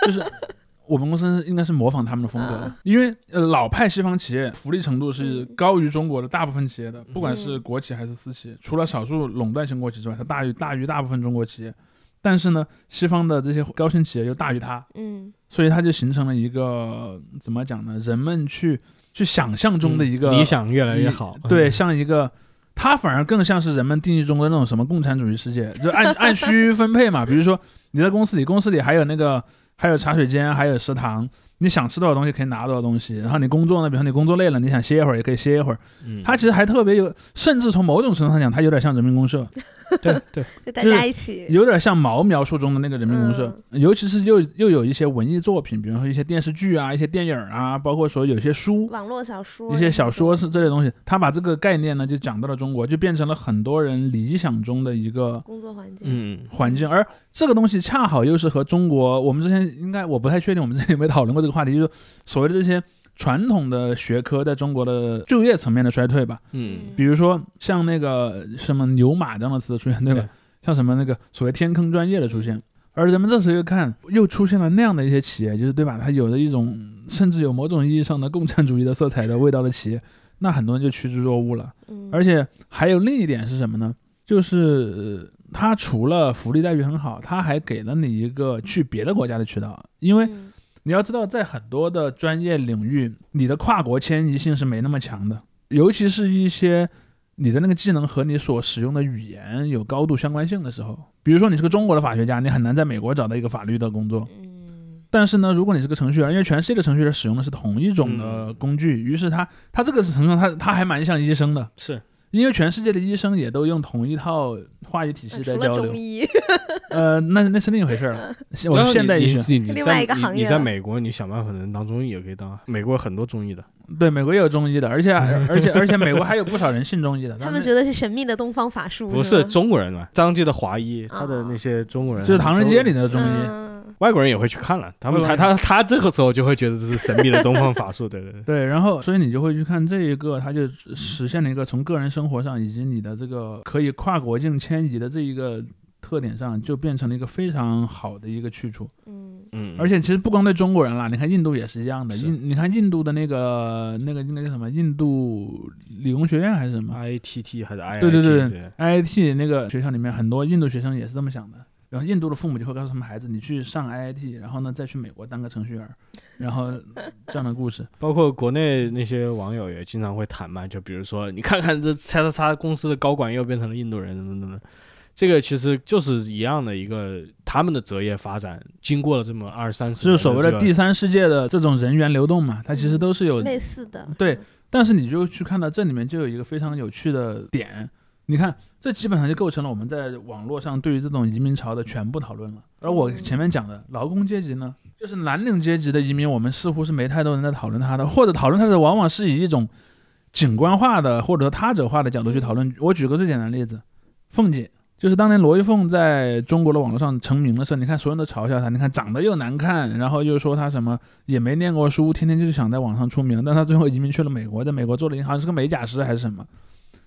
就是我们公司应该是模仿他们的风格的啊，因为呃老派西方企业福利程度是高于中国的大部分企业的，不管是国企还是私企，除了少数垄断型国企之外，它大于大于大部分中国企业。但是呢，西方的这些高新企业又大于它，嗯所以它就形成了一个怎么讲呢？人们去去想象中的一个、嗯理想越来越好，对，嗯像一个，它反而更像是人们定义中的那种什么共产主义世界，就按按区域分配嘛。比如说你在公司里，公司里还有那个还有茶水间，还有食堂，你想吃多少东西可以拿多少东西。然后你工作呢，比如说你工作累了，你想歇一会儿也可以歇一会儿。嗯它其实还特别有，甚至从某种程度上讲，它有点像人民公社，对对，就大家一起，有点像毛描述中的那个人民公社。尤其是又又有一些文艺作品，比如说一些电视剧啊、一些电影啊，包括说有些书，网络小说一些小说是这类东西，他把这个概念呢就讲到了中国，就变成了很多人理想中的一个工作环境，嗯环境，而这个东西恰好又是和中国，我们之前应该我不太确定，我们之前有没有讨论过这个话题，就是所谓的这些传统的学科在中国的就业层面的衰退吧，嗯比如说像那个什么牛马这样的词的出现，对吧？对像什么那个所谓天坑专业的出现，而人们这时候又看又出现了那样的一些企业，就是对吧？它有着一种甚至有某种意义上的共产主义的色彩的味道的企业，那很多人就趋之若鹜了。嗯，而且还有另一点是什么呢？就是呃它除了福利待遇很好，它还给了你一个去别的国家的渠道，因为嗯你要知道，在很多的专业领域，你的跨国迁移性是没那么强的，尤其是一些你的那个技能和你所使用的语言有高度相关性的时候，比如说你是个中国的法学家，你很难在美国找到一个法律的工作。但是呢，如果你是个程序员，因为全世界的程序员使用的是同一种的工具，于是他他这个是程度他他还蛮像医生的，是因为全世界的医生也都用同一套话语体系在交流中。医，呃，那那是另一回事儿了，我现代医学。另外在你你一个行业你在美国，你想办法能当中医也可以当啊。美国很多中医的，对，美国也有中医的，而且 而且而且美国还有不少人信中医的。他们觉得是神秘的东方法术，不是中国人嘛？当地的华医，他的那些中国人，就是唐人街里的中医。嗯外国人也会去看了，他们他他他这个时候就会觉得这是神秘的东方法术，对对对。对，然后所以你就会去看这一个，它就实现了一个从个人生活上以及你的这个可以跨国境迁移的这一个特点上，就变成了一个非常好的一个去处。嗯嗯，而且其实不光对中国人啦，你看印度也是一样的。印你看印度的那个那个那个叫什么？印度理工学院还是什么 I T T 还是 I 对对对对？IIT 那个学校里面很多印度学生也是这么想的。然后印度的父母就会告诉他们孩子，你去上 IIT，然后呢再去美国当个程序员，然后 这样的故事。包括国内那些网友也经常会谈嘛，就比如说你看看这叉叉叉公司的高管又变成了印度人，怎么怎么，这个其实就是一样的一个他们的择业发展，经过了这么二三十就是所谓的第三世界的这种人员流动嘛，它其实都是有，类似的，对但是你就去看到这里面就有一个非常有趣的点，你看这基本上就构成了我们在网络上对于这种移民潮的全部讨论了。而我前面讲的劳工阶级呢，就是蓝领阶级的移民，我们似乎是没太多人在讨论他的，或者讨论他的往往是以一种景观化的或者他者化的角度去讨论。我举个最简单的例子，凤姐。就是当年罗玉凤在中国的网络上成名的时候，你看所有人都嘲笑她，你看长得又难看，然后又说她什么也没念过书，天天就是想在网上出名，但她最后移民去了美国，在美国做了一个好像是个美甲师还是什么，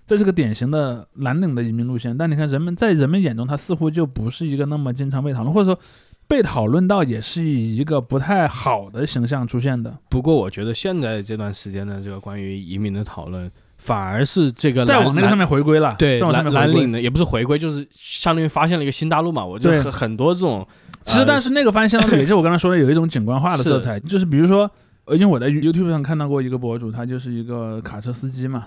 这是个典型的蓝领的移民路线。但你看人们在人们眼中，它似乎就不是一个那么经常被讨论，或者说被讨论到也是以一个不太好的形象出现的。不过我觉得现在这段时间的这个关于移民的讨论，反而是这个蓝再往那个上面回归了，对蓝蓝领的也不是回归，就是相当于发现了一个新大陆嘛。我就对很很多这种，其实，呃但是那个发现相当于也就是我刚才说的有一种景观化的色彩，就是比如说，呃，因为我在 YouTube 上看到过一个博主，他就是一个卡车司机嘛，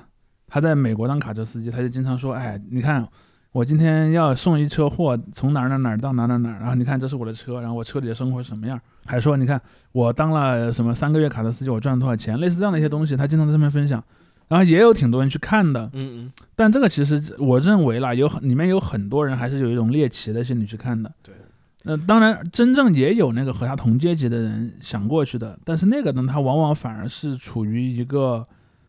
他在美国当卡车司机，他就经常说，哎，你看我今天要送一车货，从哪儿哪儿哪儿到哪儿哪儿哪儿，然后你看这是我的车，然后我车里的生活是什么样，还说你看我当了什么三个月卡车司机，我赚了多少钱，类似这样的一些东西，他经常在上面分享。然后也有挺多人去看的，嗯嗯，但这个其实我认为啦，有很里面有很多人还是有一种猎奇的心理去看的。对，呃，当然真正也有那个和他同阶级的人想过去的，但是那个呢，他往往反而是处于一个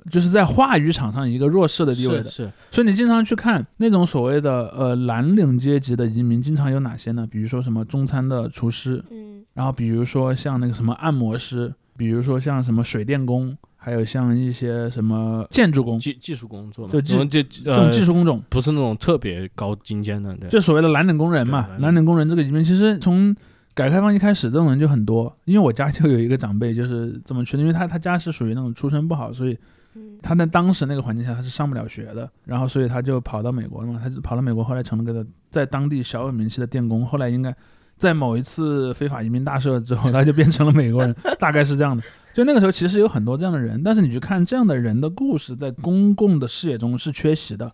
就是在话语场上一个弱势的地位的。是是，所以你经常去看那种所谓的呃蓝领阶级的移民，经常有哪些呢？比如说什么中餐的厨师，嗯然后比如说像那个什么按摩师，比如说像什么水电工，还有像一些什么建筑工，技技术工作嘛，就技这种这这种技术术工种。不是那种特别高精尖的，对，就所谓的蓝领工人嘛蓝，领蓝领工人这个移民，其实从改革开放一开始，这种人就很多。因为我家就有一个长辈就是这么去的，因为他他家是属于那种出身不好，所以嗯他在当时那个环境下他是上不了学的，然后所以他就跑到美国了嘛，他就跑到美国，后来成了个在当地小有名气的电工，后来应该在某一次非法移民大赦之后，他就变成了美国人，大概是这样的。就那个时候其实有很多这样的人，但是你去看这样的人的故事，在公共的视野中是缺席的。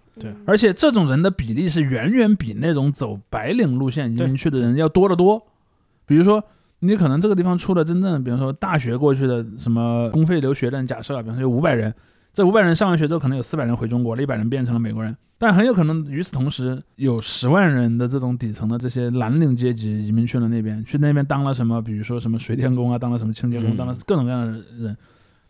而且这种人的比例是远远比那种走白领路线移民去的人要多得多。比如说，你可能这个地方出了真正的，比如说大学过去的什么公费留学的，假设啊，比方说有五百人，这五百人上完学之后，可能有四百人回中国了，一百人变成了美国人，但很有可能与此同时，有十万人的这种底层的这些蓝领阶级移民去了那边，去那边当了什么，比如说什么水电工啊，当了什么清洁工，嗯。当了各种各样的人，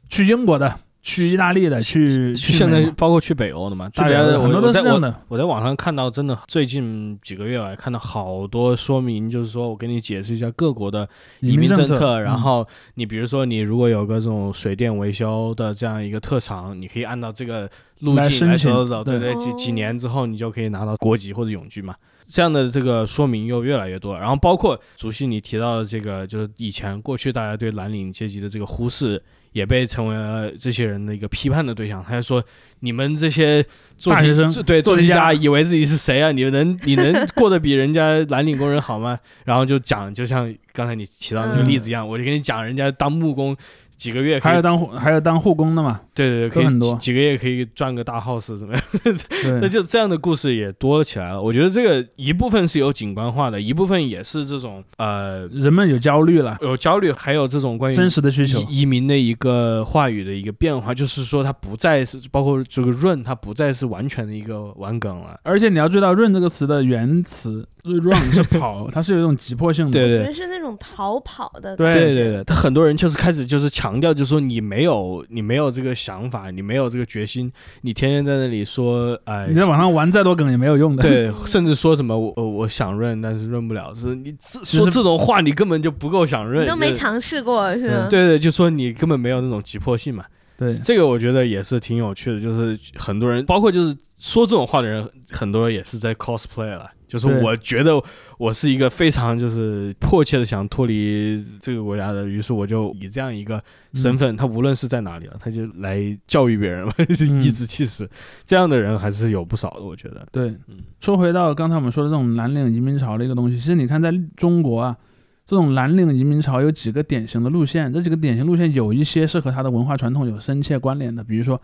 去英国的，去意大利的，去去现在包括去北欧的嘛，去北大家我欧的很多都我在我是这样的。我在网上看到，真的最近几个月来看到好多说明，就是说我给你解释一下各国的移民政政策，然嗯后你比如说你如果有个这种水电维修的这样一个特长，你可以按照这个路径来走走，对对对，几几哦年之后你就可以拿到国籍或者永居嘛。这样的这个说明又越来越多了。然后包括主席你提到的这个，就是以前过去大家对蓝领阶级的这个忽视。也被成为了这些人的一个批判的对象。他就说：“你们这些做学生对做题做题家家以为自己是谁啊？你能 你能过得比人家蓝领工人好吗？”然后就讲，就像刚才你提到那个例子一样，我就跟你讲，人家当木工几个月还有当护还有当护工的嘛，对对对，可以很多几几个月可以赚个大 house 怎么样？那，就这样的故事也多了起来了。我觉得这个一部分是有景观化的，一部分也是这种呃人们有焦虑了，有焦虑，还有这种关于真实的需求，移移民的一个话语的一个变化，就是说它不再是包括这个润，它不再是完全的一个玩梗了。而且你要注意到“润”这个词的原词 “run” 是跑，它是有一种急迫性的。对对我觉得是那种逃跑的对。对对对，他很多人就是开始就是强调，就是说你没有你没有这个想法，你没有这个决心，你天天在那里说，哎、你在网上玩再多梗也没有用的。对，甚至说什么我我我想润，但是润不了，是你这说这种话，你根本就不够想润，你都没尝试过是吗？对对，就说你根本没有那种急迫性嘛。对这个我觉得也是挺有趣的，就是很多人，包括就是说这种话的人，很多人也是在 cosplay 了。就是我觉得我是一个非常就是迫切的想脱离这个国家的，于是我就以这样一个身份，他无论是在哪里了，他就来教育别人嘛，是嗯颐指气使。这样的人还是有不少的，我觉得。对嗯，说回到刚才我们说的这种蓝领移民潮的一个东西，其实你看在中国啊，这种蓝领移民潮有几个典型的路线，这几个典型路线有一些是和它的文化传统有深切关联的，比如说。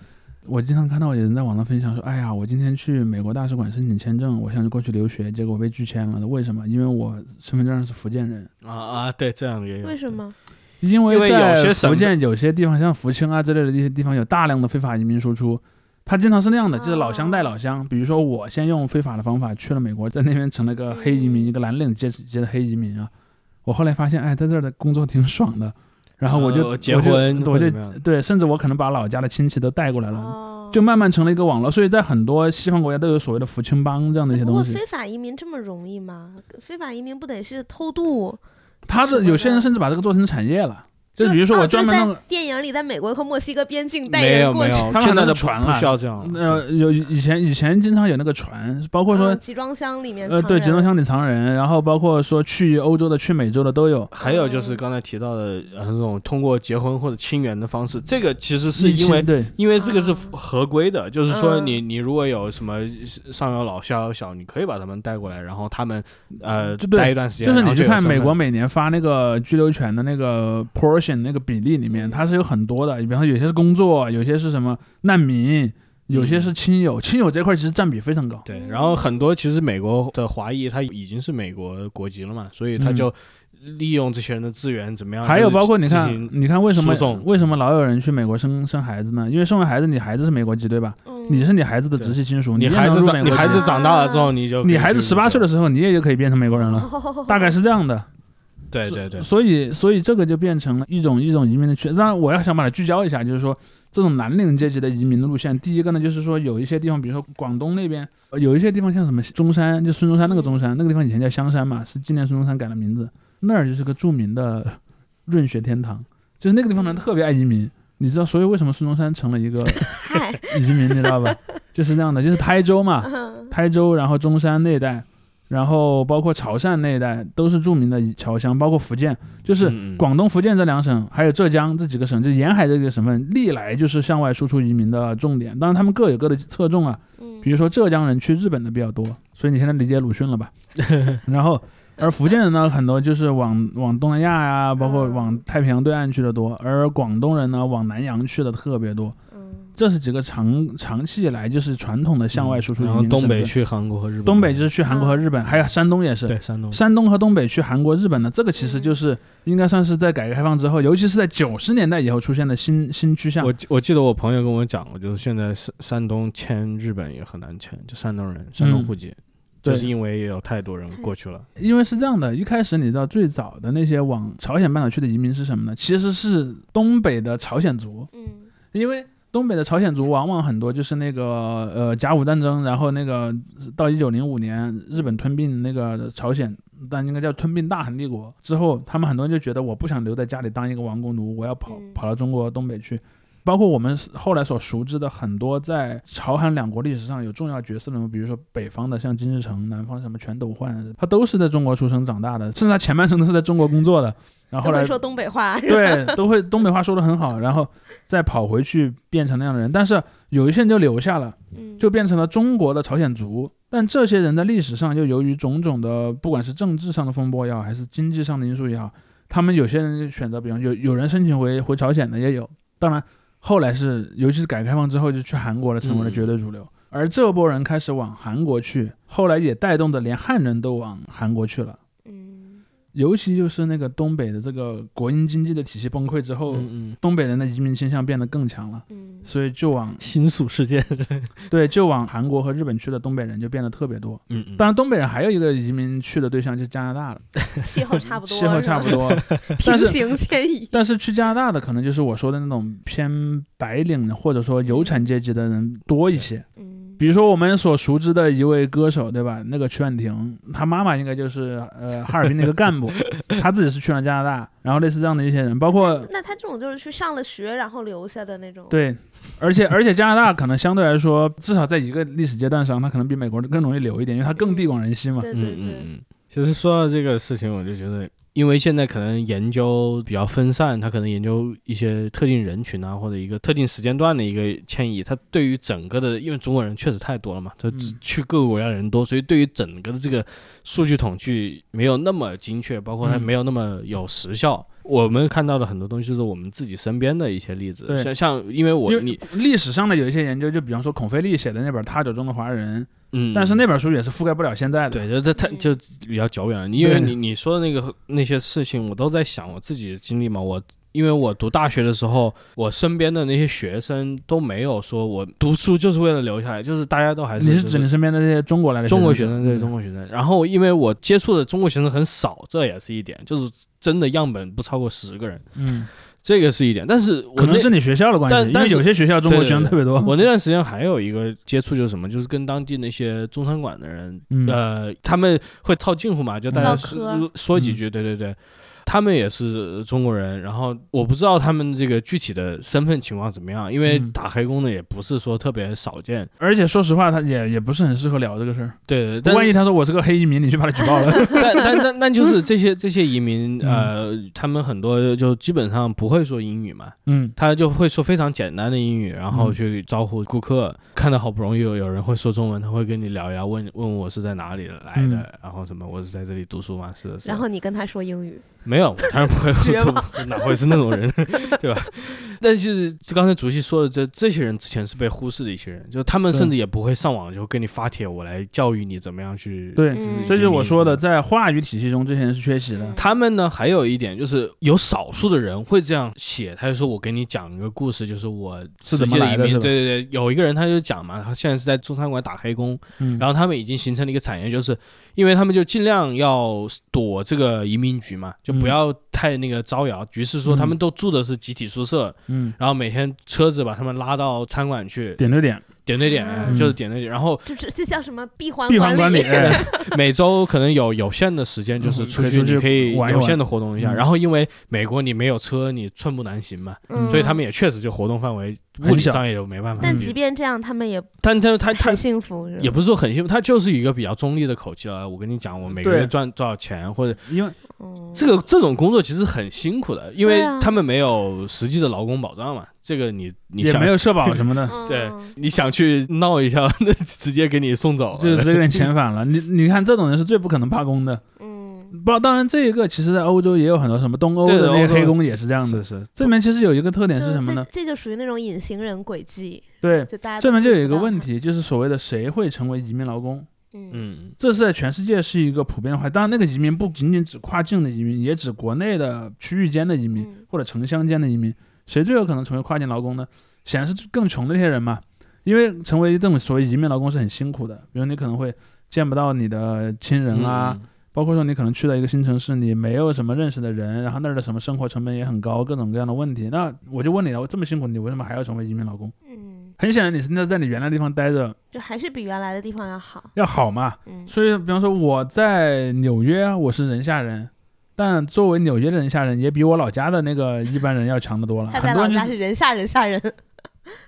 我经常看到有人在网上分享说：“哎呀，我今天去美国大使馆申请签证，我想过去留学，结果被拒签了。为什么？因为我身份证上是福建人。啊啊，对，这样也有。为什么？因为在福建有些地方，像福清啊之类的一些地方，有大量的非法移民输出。他经常是那样的，就是老乡带老乡。比如说，我先用非法的方法去了美国，在那边成了个黑移民，一个蓝领阶级的黑移民啊。我后来发现，哎，在这儿的工作挺爽的，然后我就、呃结我就婚我就对，甚至我可能把老家的亲戚都带过来了，哦，就慢慢成了一个网络。所以在很多西方国家都有所谓的福清帮这样的一些东西。不过非法移民这么容易吗？非法移民不得是偷渡？他的有些人甚至把这个做成产业了，就比如说我专门弄电影里，在美国和墨西哥边境带没人过去，有没有，他们现在的船了不需要这样了。呃，有以前以前经常有那个船，包括说嗯集装箱里面呃，对，集装箱里藏人，然后包括说去欧洲的、去美洲的都有。还有就是刚才提到的，呃，这种通过结婚或者亲缘的方式，这个其实是因为对因为这个是啊合规的，就是说嗯你你如果有什么上有老下有小，你可以把他们带过来，然后他们呃就待一段时间，就是你去看美国每年发那个居留权的那个 portion 那个比例里面，它是有很多的，比方说有些是工作，有些是什么难民，有些是亲友，亲友这块其实占比非常高。对，然后很多其实美国的华裔他已经是美国国籍了嘛，所以他嗯就利用这些人的资源怎么样？还有包括你看，你看为什么为什么老有人去美国生生孩子呢？因为生完孩子，你孩子是美国籍对吧？嗯你是你孩子的直系亲属，你孩子你孩子长大了之后，你就你孩子十八岁，的时候，你也就可以变成美国人了，哦 大概是这样的。对对对，所以，所以这个就变成了一种一种移民的趋势。当然，我要想把它聚焦一下，就是说这种蓝领阶级的移民的路线。第一个呢，就是说有一些地方，比如说广东那边，呃有一些地方像什么中山，就孙中山那个中山，那个地方以前叫香山嘛，是纪念孙中山改了名字，那儿就是个著名的润学天堂，就是那个地方人特别爱移民。你知道，所以为什么孙中山成了一个，移民，你知道吧？就是这样的，就是台州嘛，嗯台州，然后中山那一带，然后包括潮汕那一带，都是著名的侨乡，包括福建，就是广东、福建这两省，还有浙江这几个省，就沿海这几个省份，历来就是向外输出移民的重点。当然，他们各有各的侧重啊。嗯比如说浙江人去日本的比较多，所以你现在理解鲁迅了吧？然后，而福建人呢，很多就是往往东南亚呀、包括往太平洋对岸去的多，而广东人呢，往南洋去的特别多。嗯这是几个长长期以来就是传统的向外输出嗯然后。东北去韩国和日本，东北就是去韩国和日本，还有山东也是。对山东，山东和东北去韩国、日本的这个其实就是应该算是在改革开放之后，尤其是在九十年代以后出现的新新趋向。我我记得我朋友跟我讲过，就是现在山山东迁日本也很难迁，就山东人、山东户籍，对就是因为也有太多人过去了。因为是这样的，一开始你知道最早的那些往朝鲜半岛去的移民是什么呢？其实是东北的朝鲜族，嗯因为东北的朝鲜族往往很多就是那个呃甲午战争，然后那个到一九零五年日本吞并那个朝鲜，但应该叫吞并大韩帝国之后，他们很多人就觉得我不想留在家里当一个亡国奴，我要跑嗯跑到中国东北去。包括我们后来所熟知的很多在朝韩两国历史上有重要角色的人物，比如说北方的像金日成，南方什么全斗焕，他都是在中国出生长大的，甚至他前半生都是在中国工作的。然后后来说东北话，对，都会东北话说的很好，然后再跑回去变成那样的人。但是有一些人就留下了，嗯，就变成了中国的朝鲜族。但这些人在历史上又由于种种的，不管是政治上的风波也好，还是经济上的因素也好，他们有些人就选择，比方有有人申请回回朝鲜的也有。当然，后来是尤其是改革开放之后，就去韩国了，成为了绝对主流。而这波人开始往韩国去，后来也带动的连汉人都往韩国去了。嗯，尤其就是那个东北的这个国营经济的体系崩溃之后，嗯嗯，东北人的移民倾向变得更强了，嗯，所以就往新宿事件，对就往韩国和日本去的东北人就变得特别多。嗯嗯，当然，东北人还有一个移民去的对象就是加拿大了，气候差不多，气候差不，多。但是平行迁移，但是去加拿大的可能就是我说的那种偏白领的，或者说有产阶级的人多一些。嗯，比如说我们所熟知的一位歌手，对吧？那个曲婉婷，她妈妈应该就是呃 哈尔滨的一个干部，她自己是去了加拿大，然后类似这样的一些人，包括那他这种就是去上了学然后留下的那种，，对，而且而且加拿大可能相对来说，至少在一个历史阶段上，它可能比美国更容易留一点，因为它更地广人稀嘛。对对嗯嗯对，嗯，其实说到这个事情，我就觉得，因为现在可能研究比较分散，他可能研究一些特定人群啊，或者一个特定时间段的一个迁移，他对于整个的，因为中国人确实太多了嘛，他只去各个国家人多，所以对于整个的这个数据统计没有那么精确，包括他没有那么有时效。我们看到的很多东西就是我们自己身边的一些例子，对像像因为我因为你历史上的有一些研究，就比方说孔飞利写的那本《他者中的华人》，嗯，但是那本书也是覆盖不了现在的。对，就这太就比较久远了。因为你你说的那个那些事情，我都在想我自己的经历嘛。我因为我读大学的时候，我身边的那些学生都没有说我读书就是为了留下来，就是大家都还是你是指你身边的这些中国来的中国学学生对嗯中国学生。然后因为我接触的中国学生很少，这也是一点，就是真的样本不超过十个人，嗯，这个是一点。但是可能是你学校的关系，因但但有些学校中国学生特别多。我那段时间还有一个接触就是什么，就是跟当地那些中餐馆的人，嗯呃，他们会套近乎嘛，就大家说说几句，对对对。他们也是中国人，然后我不知道他们这个具体的身份情况怎么样，因为嗯打黑工的也不是说特别少见。而且说实话，他也也不是很适合聊这个事儿。对万一他说我是个黑移民，你去把他举报了。但但但但就是这些这些移民，嗯呃，他们很多就基本上不会说英语嘛，嗯他就会说非常简单的英语，然后嗯去招呼顾客。看到好不容易有有人会说中文，他会跟你聊一聊，问问我是在哪里来的，嗯然后什么我是在这里读书吗？是的，是的。然后你跟他说英语，没有，我当然不会喝吐哪会是那种人，对吧？但是刚才主席说的这这些人之前是被忽视的一些人，就是他们甚至也不会上网就跟你发帖，我来教育你怎么样去。对嗯这就是我说的，在话语体系中，这些人是缺席的。他们呢，还有一点就是有少数的人会这样写，他就说我给你讲一个故事，就是我是怎么移民。来的对对对，有一个人他就讲嘛，他现在是在中餐馆打黑工，嗯，然后他们已经形成了一个产业，就是因为他们就尽量要躲这个移民局嘛，就不嗯要太那个招摇。于是说他们嗯都住的是集体宿舍，嗯，然后每天车子把他们拉到餐馆去。点对点，点对点，嗯就是点对点，然后这这这叫什么闭环闭环管理。每周可能有有限的时间，就是嗯出去可以有限的活动一下。嗯然后因为美国你没有车，你寸步难行嘛，嗯所以他们也确实就活动范围物理上也就没办法但。即便这样，他们也但他他幸福，也不是说很幸福，他就是一个比较中立的口气了。我跟你讲，我每个月赚多少钱，或者因为嗯这个这种工作其实很辛苦的，因为他们没有实际的劳工保障嘛。这个你你想也没有社保什么的，嗯 对你想去闹一下，那直接给你送走了。就是有点遣 返了。你你看，这种人是最不可能罢工的。嗯不，当然这一个其实在欧洲也有很多什么东欧的那些黑工也是这样的。是是，这里面其实有一个特点是什么呢？这这就属于那种隐形人轨迹，对，就大家这里面就有一个问，题，就是所谓的谁会成为移民劳工？嗯嗯这是在全世界是一个普遍化。当然，那个移民不仅仅指跨境的移民，也指国内的区域间的移民嗯或者城乡间的移民。谁最有可能成为跨境劳工呢？显然是更穷的那些人嘛。因为成为这种所谓移民劳工是很辛苦的，比如你可能会见不到你的亲人啊，嗯包括说你可能去到一个新城市，你没有什么认识的人，然后那儿的什么生活成本也很高，各种各样的问题。那我就问你了，我这么辛苦，你为什么还要成为移民劳工？嗯，很显然，你是在在你原来的地方待着就还是比原来的地方要好，要好嘛。嗯所以，比方说我在纽约，我是人下人，但作为纽约的人吓人，也比我老家的那个一般人要强得多了。他在老 很多人就是人吓人吓人，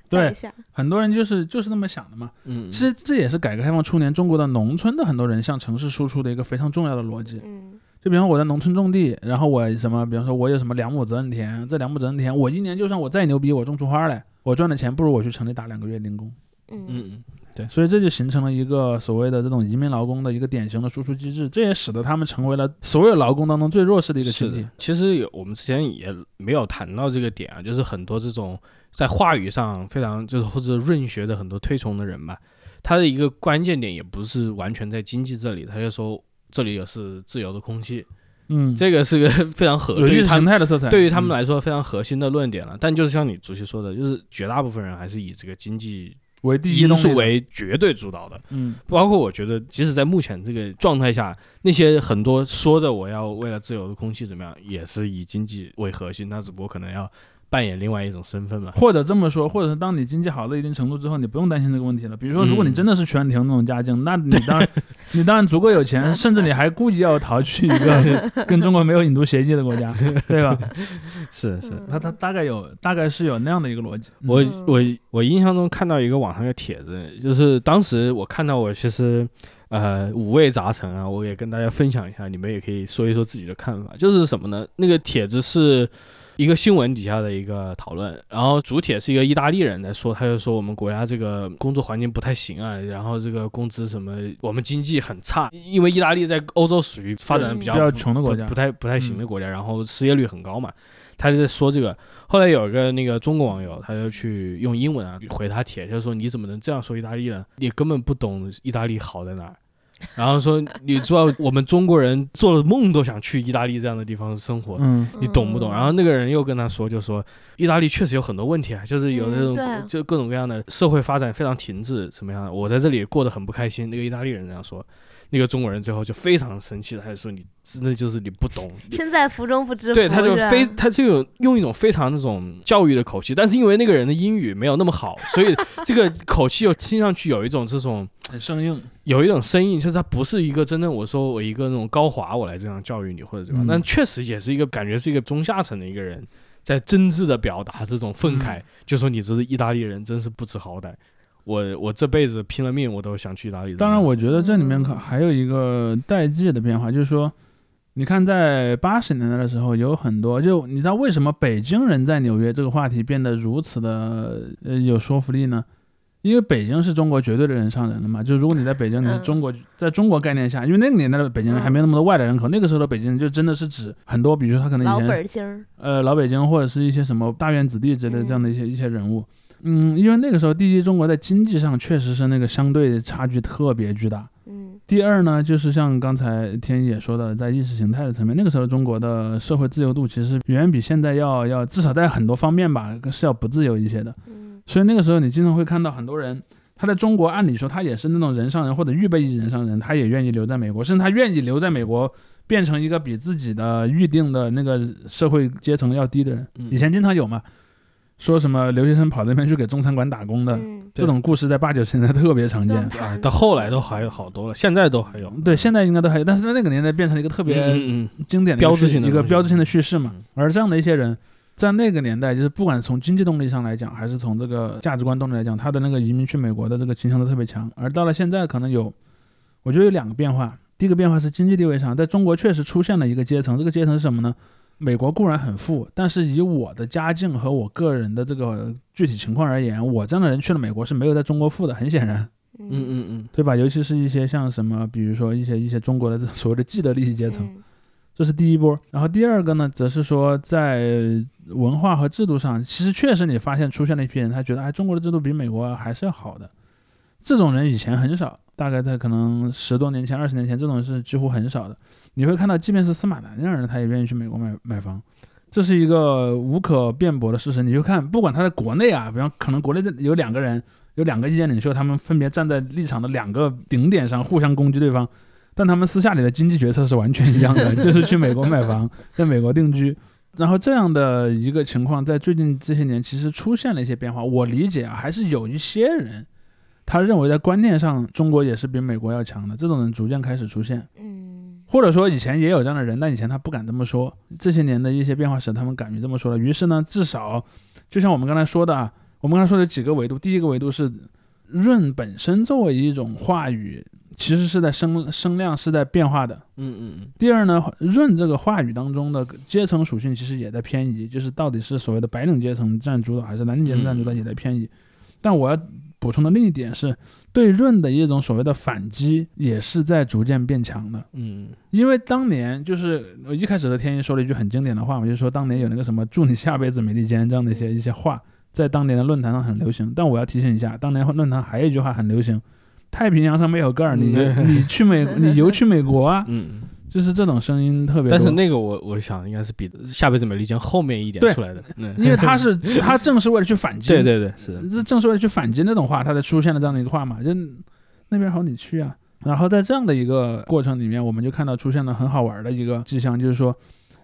对很多人就是就是那么想的嘛。嗯，其实这也是改革开放初年中国的农村的很多人向城市输出的一个非常重要的逻辑。嗯就比方说我在农村种地，然后我什么，比方说我有什么两亩责任田，这两亩责任田，我一年就算我再牛逼，我种出花来，我赚的钱不如我去城里打两个月零工。嗯嗯嗯，所以这就形成了一个所谓的这种移民劳工的一个典型的输出机制，这也使得他们成为了所有劳工当中最弱势的一个群体。。其实有我们之前也没有谈到这个点啊，就是很多这种在话语上非常就是或者润学的很多推崇的人吧，他的一个关键点也不是完全在经济这里，他就说这里也是自由的空气，嗯，这个是个非常合有意识对于他们形态的色彩，对于他们嗯来说非常核心的论点了。但就是像你主席说的，就是绝大部分人还是以这个经济为第一因素为绝对主导的。嗯包括我觉得，即使在目前这个状态下，那些很多说着我要为了自由的空气怎么样，也是以经济为核心，那只不过可能要扮演另外一种身份嘛。或者这么说，或者是当你经济好到一定程度之后，你不用担心这个问题了。比如说，如果你嗯真的是全庭那种家境，那你当然，你当然足够有钱，甚至你还故意要逃去一个 跟中国没有引渡协议的国家，对吧？是是，他他大概有大概是有那样的一个逻辑。嗯我嗯我我印象中看到一个网上的帖子，就是当时我看到我其实呃五味杂陈啊，我也跟大家分享一下，你们也可以说一说自己的看法。就是什么呢？那个帖子是一个新闻底下的一个讨论，然后主帖是一个意大利人在说，他就说我们国家这个工作环境不太行啊，然后这个工资什么，我们经济很差，因为意大利在欧洲属于发展比较比较穷的国家不不太不太行的国家，然后失业率很高嘛。他就在说这个，后来有一个那个中国网友，他就去用英文啊回他帖，就说你怎么能这样说意大利人？你根本不懂意大利好在哪儿。然后说你知道我们中国人做了梦都想去意大利这样的地方生活，嗯你懂不懂？然后那个人又跟他说，就说意大利确实有很多问题啊，就是有那种、嗯就各种各样的社会发展非常停滞，什么样的？我在这里过得很不开心。那个意大利人这样说，那个中国人最后就非常生气，他就说你真的就是你不懂，身在福中不知福，对，他就非，他就有用一种非常那种教育的口气，但是因为那个人的英语没有那么好，所以 这个口气又听上去有一种这种很生硬。有一种生硬，就是他不是一个真的我说我一个那种高华我来这样教育你或者这样，嗯但确实也是一个感觉是一个中下层的一个人在真挚的表达这种愤慨，嗯就说你这是意大利人，真是不知好歹。我我这辈子拼了命，我都想去意大利。当然，我觉得这里面可嗯还有一个代际的变化，就是说，你看在八十年代的时候，有很多就你知道为什么北京人在纽约这个话题变得如此的呃有说服力呢？因为北京是中国绝对的人上人了嘛，就如果你在北京，你是嗯中国，在中国概念下，因为那个年代的北京人还没那么多外来人口，那个时候的北京人就真的是指很多，比如说他可能以前呃老北京或者是一些什么大院子弟之类的这样的一些一些人物，嗯，因为那个时候第一中国在经济上确实是那个相对差距特别巨大，嗯第二呢，就是像刚才天一也说的，在意识形态的层面，那个时候中国的社会自由度其实远远比现在要要至少在很多方面吧是要不自由一些的。嗯所以那个时候你经常会看到很多人，他在中国按理说他也是那种人上人或者预备役人上人，他也愿意留在美国，甚至他愿意留在美国。变成一个比自己的预定的那个社会阶层要低的人，嗯以前经常有嘛，说什么留学生跑那边去给中餐馆打工的，嗯这种故事在八九十年代特别常见。对啊，到后来都还有好多了，现在都还有。对，现在应该都还有，但是在那个年代变成了一个特别经典的一个标志性的一个标志性的叙事嘛嗯。而这样的一些人，在那个年代，就是不管从经济动力上来讲，还是从这个价值观动力来讲，他的那个移民去美国的这个倾向都特别强。而到了现在，可能有，我觉得有两个变化。第一个变化是经济地位上，在中国确实出现了一个阶层，这个阶层是什么呢？美国固然很富，但是以我的家境和我个人的这个具体情况而言，我这样的人去了美国是没有在中国富的，很显然。嗯嗯嗯对吧？尤其是一些像什么，比如说一些一些中国的所谓的既得利益阶层，嗯这是第一波。然后第二个呢，则是说在文化和制度上，其实确实你发现出现了一批人，他觉得哎，中国的制度比美国还是要好的。这种人以前很少，大概在可能十多年前、二十年前，这种人是几乎很少的。你会看到，即便是司马南这样的人，他也愿意去美国买买房，这是一个无可辩驳的事实。你就看，不管他在国内啊，比方可能国内的有两个人，有两个意见领袖，他们分别站在立场的两个顶点上，互相攻击对方。但他们私下里的经济决策是完全一样的，就是去美国买房，在美国定居。然后这样的一个情况，在最近这些年其实出现了一些变化。我理解啊，还是有一些人，他认为在观念上中国也是比美国要强的，这种人逐渐开始出现。嗯，或或者说以前也有这样的人，但以前他不敢这么说。这些年的一些变化使他们敢于这么说了。于是呢，至少就像我们刚才说的啊，我们刚才说的几个维度，第一个维度是润本身作为一种话语，其实是在声声量是在变化的。嗯嗯嗯，第二呢，润这个话语当中的阶层属性其实也在偏移，就是到底是所谓的白领阶层占主导，还是蓝领阶层占主导也在偏移。但我要补充的另一点是，对润的一种所谓的反击也是在逐渐变强的。嗯因为当年就是我一开始的天一说了一句很经典的话嘛，就是说当年有那个什么“祝你下辈子美利坚”这样的一些一些话，在当年的论坛上很流行。但我要提醒一下，当年论坛还有一句话很流行：“太平洋上没有盖儿，你嗯你去美 你游去美国啊。嗯，”就是这种声音特别多。但是那个我我想应该是比下辈子美利坚后面一点出来的，嗯，因为他 是他正是为了去反击，对对对是的，这正是为了去反击那种话，他才出现了这样的一个话嘛，就那边好你去啊。然后在这样的一个过程里面，我们就看到出现了很好玩的一个迹象，就是说，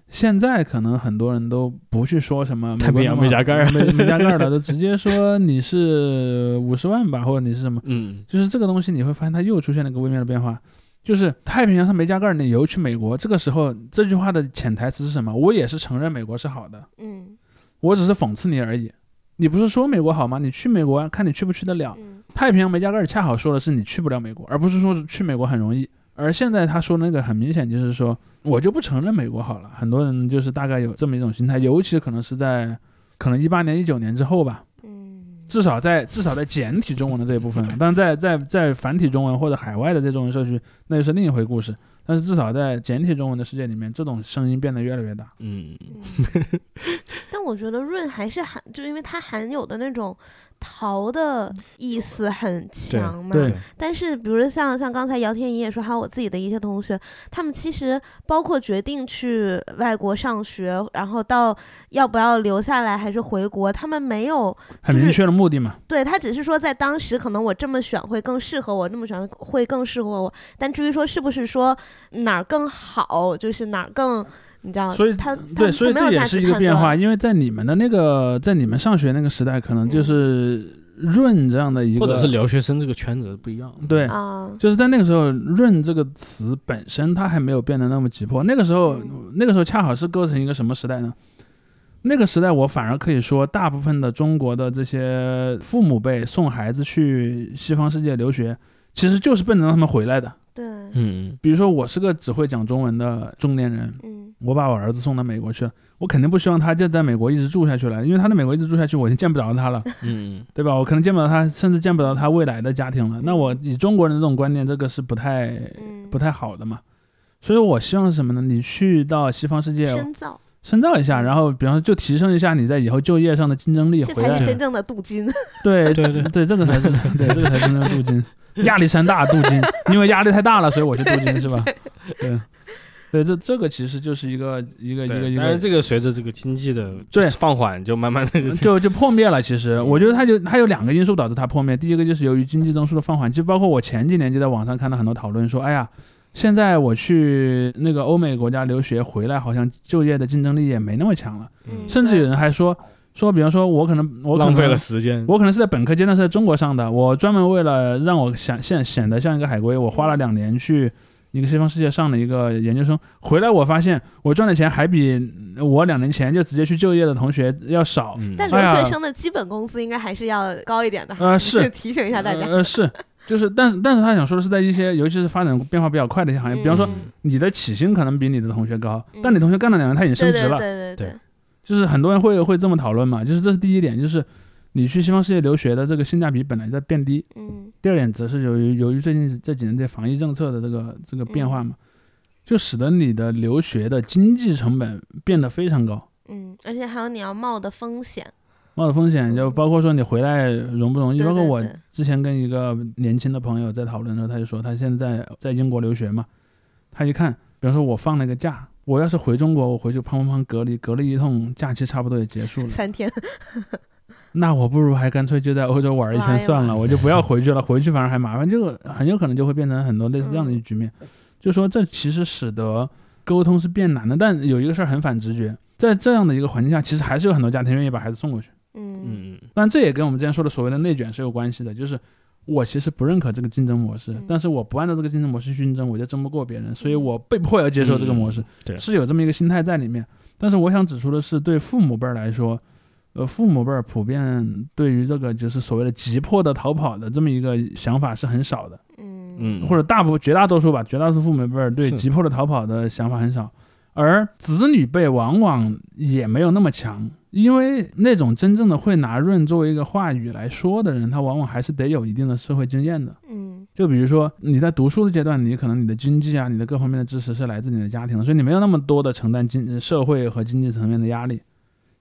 现在可能很多人都不去说什么太平洋没加盖儿没 没加盖儿的，都直接说你是五十万吧，或者你是什么，嗯就是这个东西你会发现它又出现了一个微妙的变化。就是太平洋上没加盖儿，你游去美国。这个时候，这句话的潜台词是什么？我也是承认美国是好的，嗯我只是讽刺你而已。你不是说美国好吗？你去美国啊，看你去不去得了。嗯太平洋没加盖儿恰好说的是你去不了美国，而不是说去美国很容易。而现在他说那个很明显就是说，我就不承认美国好了。很多人就是大概有这么一种心态，尤其可能是在可能一八年、一九年之后吧，嗯至少在至少在简体中文的这一部分，但在在在繁体中文或者海外的这中文社区，那就是另一回故事。但是至少在简体中文的世界里面，这种声音变得越来越大。嗯嗯，但我觉得润还是含，就因为它含有的那种逃的意思很强嘛。但是，比如像像刚才姚天怡也说，还有我自己的一些同学，他们其实包括决定去外国上学，然后到要不要留下来还是回国，他们没有就是很明确的目的嘛。对他只是说在当时可能我这么选会更适合我，那么选会更适合我。但至于说是不是说哪儿更好，就是哪儿更，你知道，所以他他对，所以这也是一个变化，因为在你们的那个，在你们上学那个时代，可能就是润这样的一个，或者是留学生这个圈子不一样，对，啊，就是在那个时候，“润”这个词本身它还没有变得那么急迫。那个时候，嗯那个时候恰好是构成一个什么时代呢？那个时代，我反而可以说，大部分的中国的这些父母辈送孩子去西方世界留学，其实就是奔着让他们回来的。对，嗯比如说，我是个只会讲中文的中年人，嗯我把我儿子送到美国去了，我肯定不希望他就在美国一直住下去了，因为他在美国一直住下去，我已经见不着他了。嗯对吧？我可能见不着他，甚至见不着他未来的家庭了。那我以中国人的这种观念，这个是不太嗯，不太好的嘛。所以我希望是什么呢？你去到西方世界深造，深造一下，然后比方说就提升一下你在以后就业上的竞争力，这回来才是真正的镀金。对 对对对，这个才是 对这个才是真正的镀金。压力山大镀金，因为压力太大了，所以我去镀金是吧？对对，这这个其实就是一个一个一个对，一个但是这个随着这个经济的对放缓，就慢慢的就就就破灭了。其实我觉得它就它有两个因素导致它破灭。第一个就是由于经济增速的放缓，就包括我前几年就在网上看到很多讨论说，哎呀，现在我去那个欧美国家留学回来，好像就业的竞争力也没那么强了。嗯甚至有人还说说，比方说我可能我可能浪费了时间。我可能是在本科阶段是在中国上的，我专门为了让我想现显得像一个海归，我花了两年去一个西方世界上的一个研究生，回来我发现我赚的钱还比我两年前就直接去就业的同学要少。嗯，但留学生的基本工资应该还是要高一点的哈。呃是 提醒一下大家。呃呃是，就是但是但是他想说的是，在一些尤其是发展变化比较快的一些行业，比方说嗯你的起薪可能比你的同学高，嗯但你同学干了两年他已经升职了，对对对就是很多人会会这么讨论嘛，就是这是第一点，就是你去西方世界留学的这个性价比本来在变低。嗯第二点则是由于由于最近这几年这防疫政策的这个这个变化嘛，就使得你的留学的经济成本变得非常高，嗯，而且还有你要冒的风险。冒的风险就包括说你回来容不容易，包括我之前跟一个年轻的朋友在讨论的时候，他就说他现在在英国留学嘛，他一看，比方说我放了个假，我要是回中国，我回去砰砰砰隔离，隔离一通，假期差不多也结束了，三天，那我不如还干脆就在欧洲玩一圈算了，我就不要回去了，回去反而还麻烦，这个很有可能就会变成很多类似这样的一个局面。就说这其实使得沟通是变难的，但有一个事儿很反直觉，在这样的一个环境下，其实还是有很多家庭愿意把孩子送过去。嗯。嗯但这也跟我们之前说的所谓的内卷是有关系的，就是我其实不认可这个竞争模式，嗯。但是我不按照这个竞争模式去竞争，我就争不过别人，所以嗯。我被迫要接受这个模式，对。是有这么一个心态在里面。但是我想指出的是，对父母辈儿来说，呃，父母辈儿普遍对于这个就是所谓的急迫的逃跑的这么一个想法是很少的，嗯。嗯，或者大部绝大多数吧，绝大多数父母辈儿对急迫的逃跑的想法很少，而子女辈往往也没有那么强，因为那种真正的会拿润作为一个话语来说的人，他往往还是得有一定的社会经验的。嗯就比如说你在读书的阶段，你可能你的经济啊，你的各方面的支持是来自你的家庭的，所以你没有那么多的承担经社会和经济层面的压力。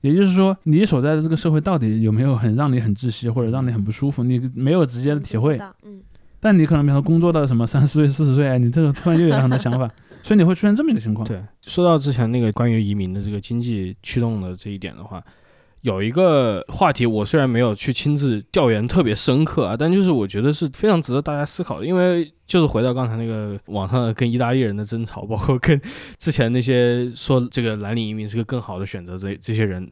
也就是说，你所在的这个社会到底有没有很让你很窒息，或者让你很不舒服，你没有直接的体会。嗯但你可能比如说工作到什么三十岁、四十岁，哎你这个突然又有很多想法，所以你会出现这么一个情况。对，说到之前那个关于移民的这个经济驱动的这一点的话，有一个话题，我虽然没有去亲自调研特别深刻啊，但就是我觉得是非常值得大家思考的，因为就是回到刚才那个网上跟意大利人的争吵，包括跟之前那些说这个蓝领移民是个更好的选择这这些人，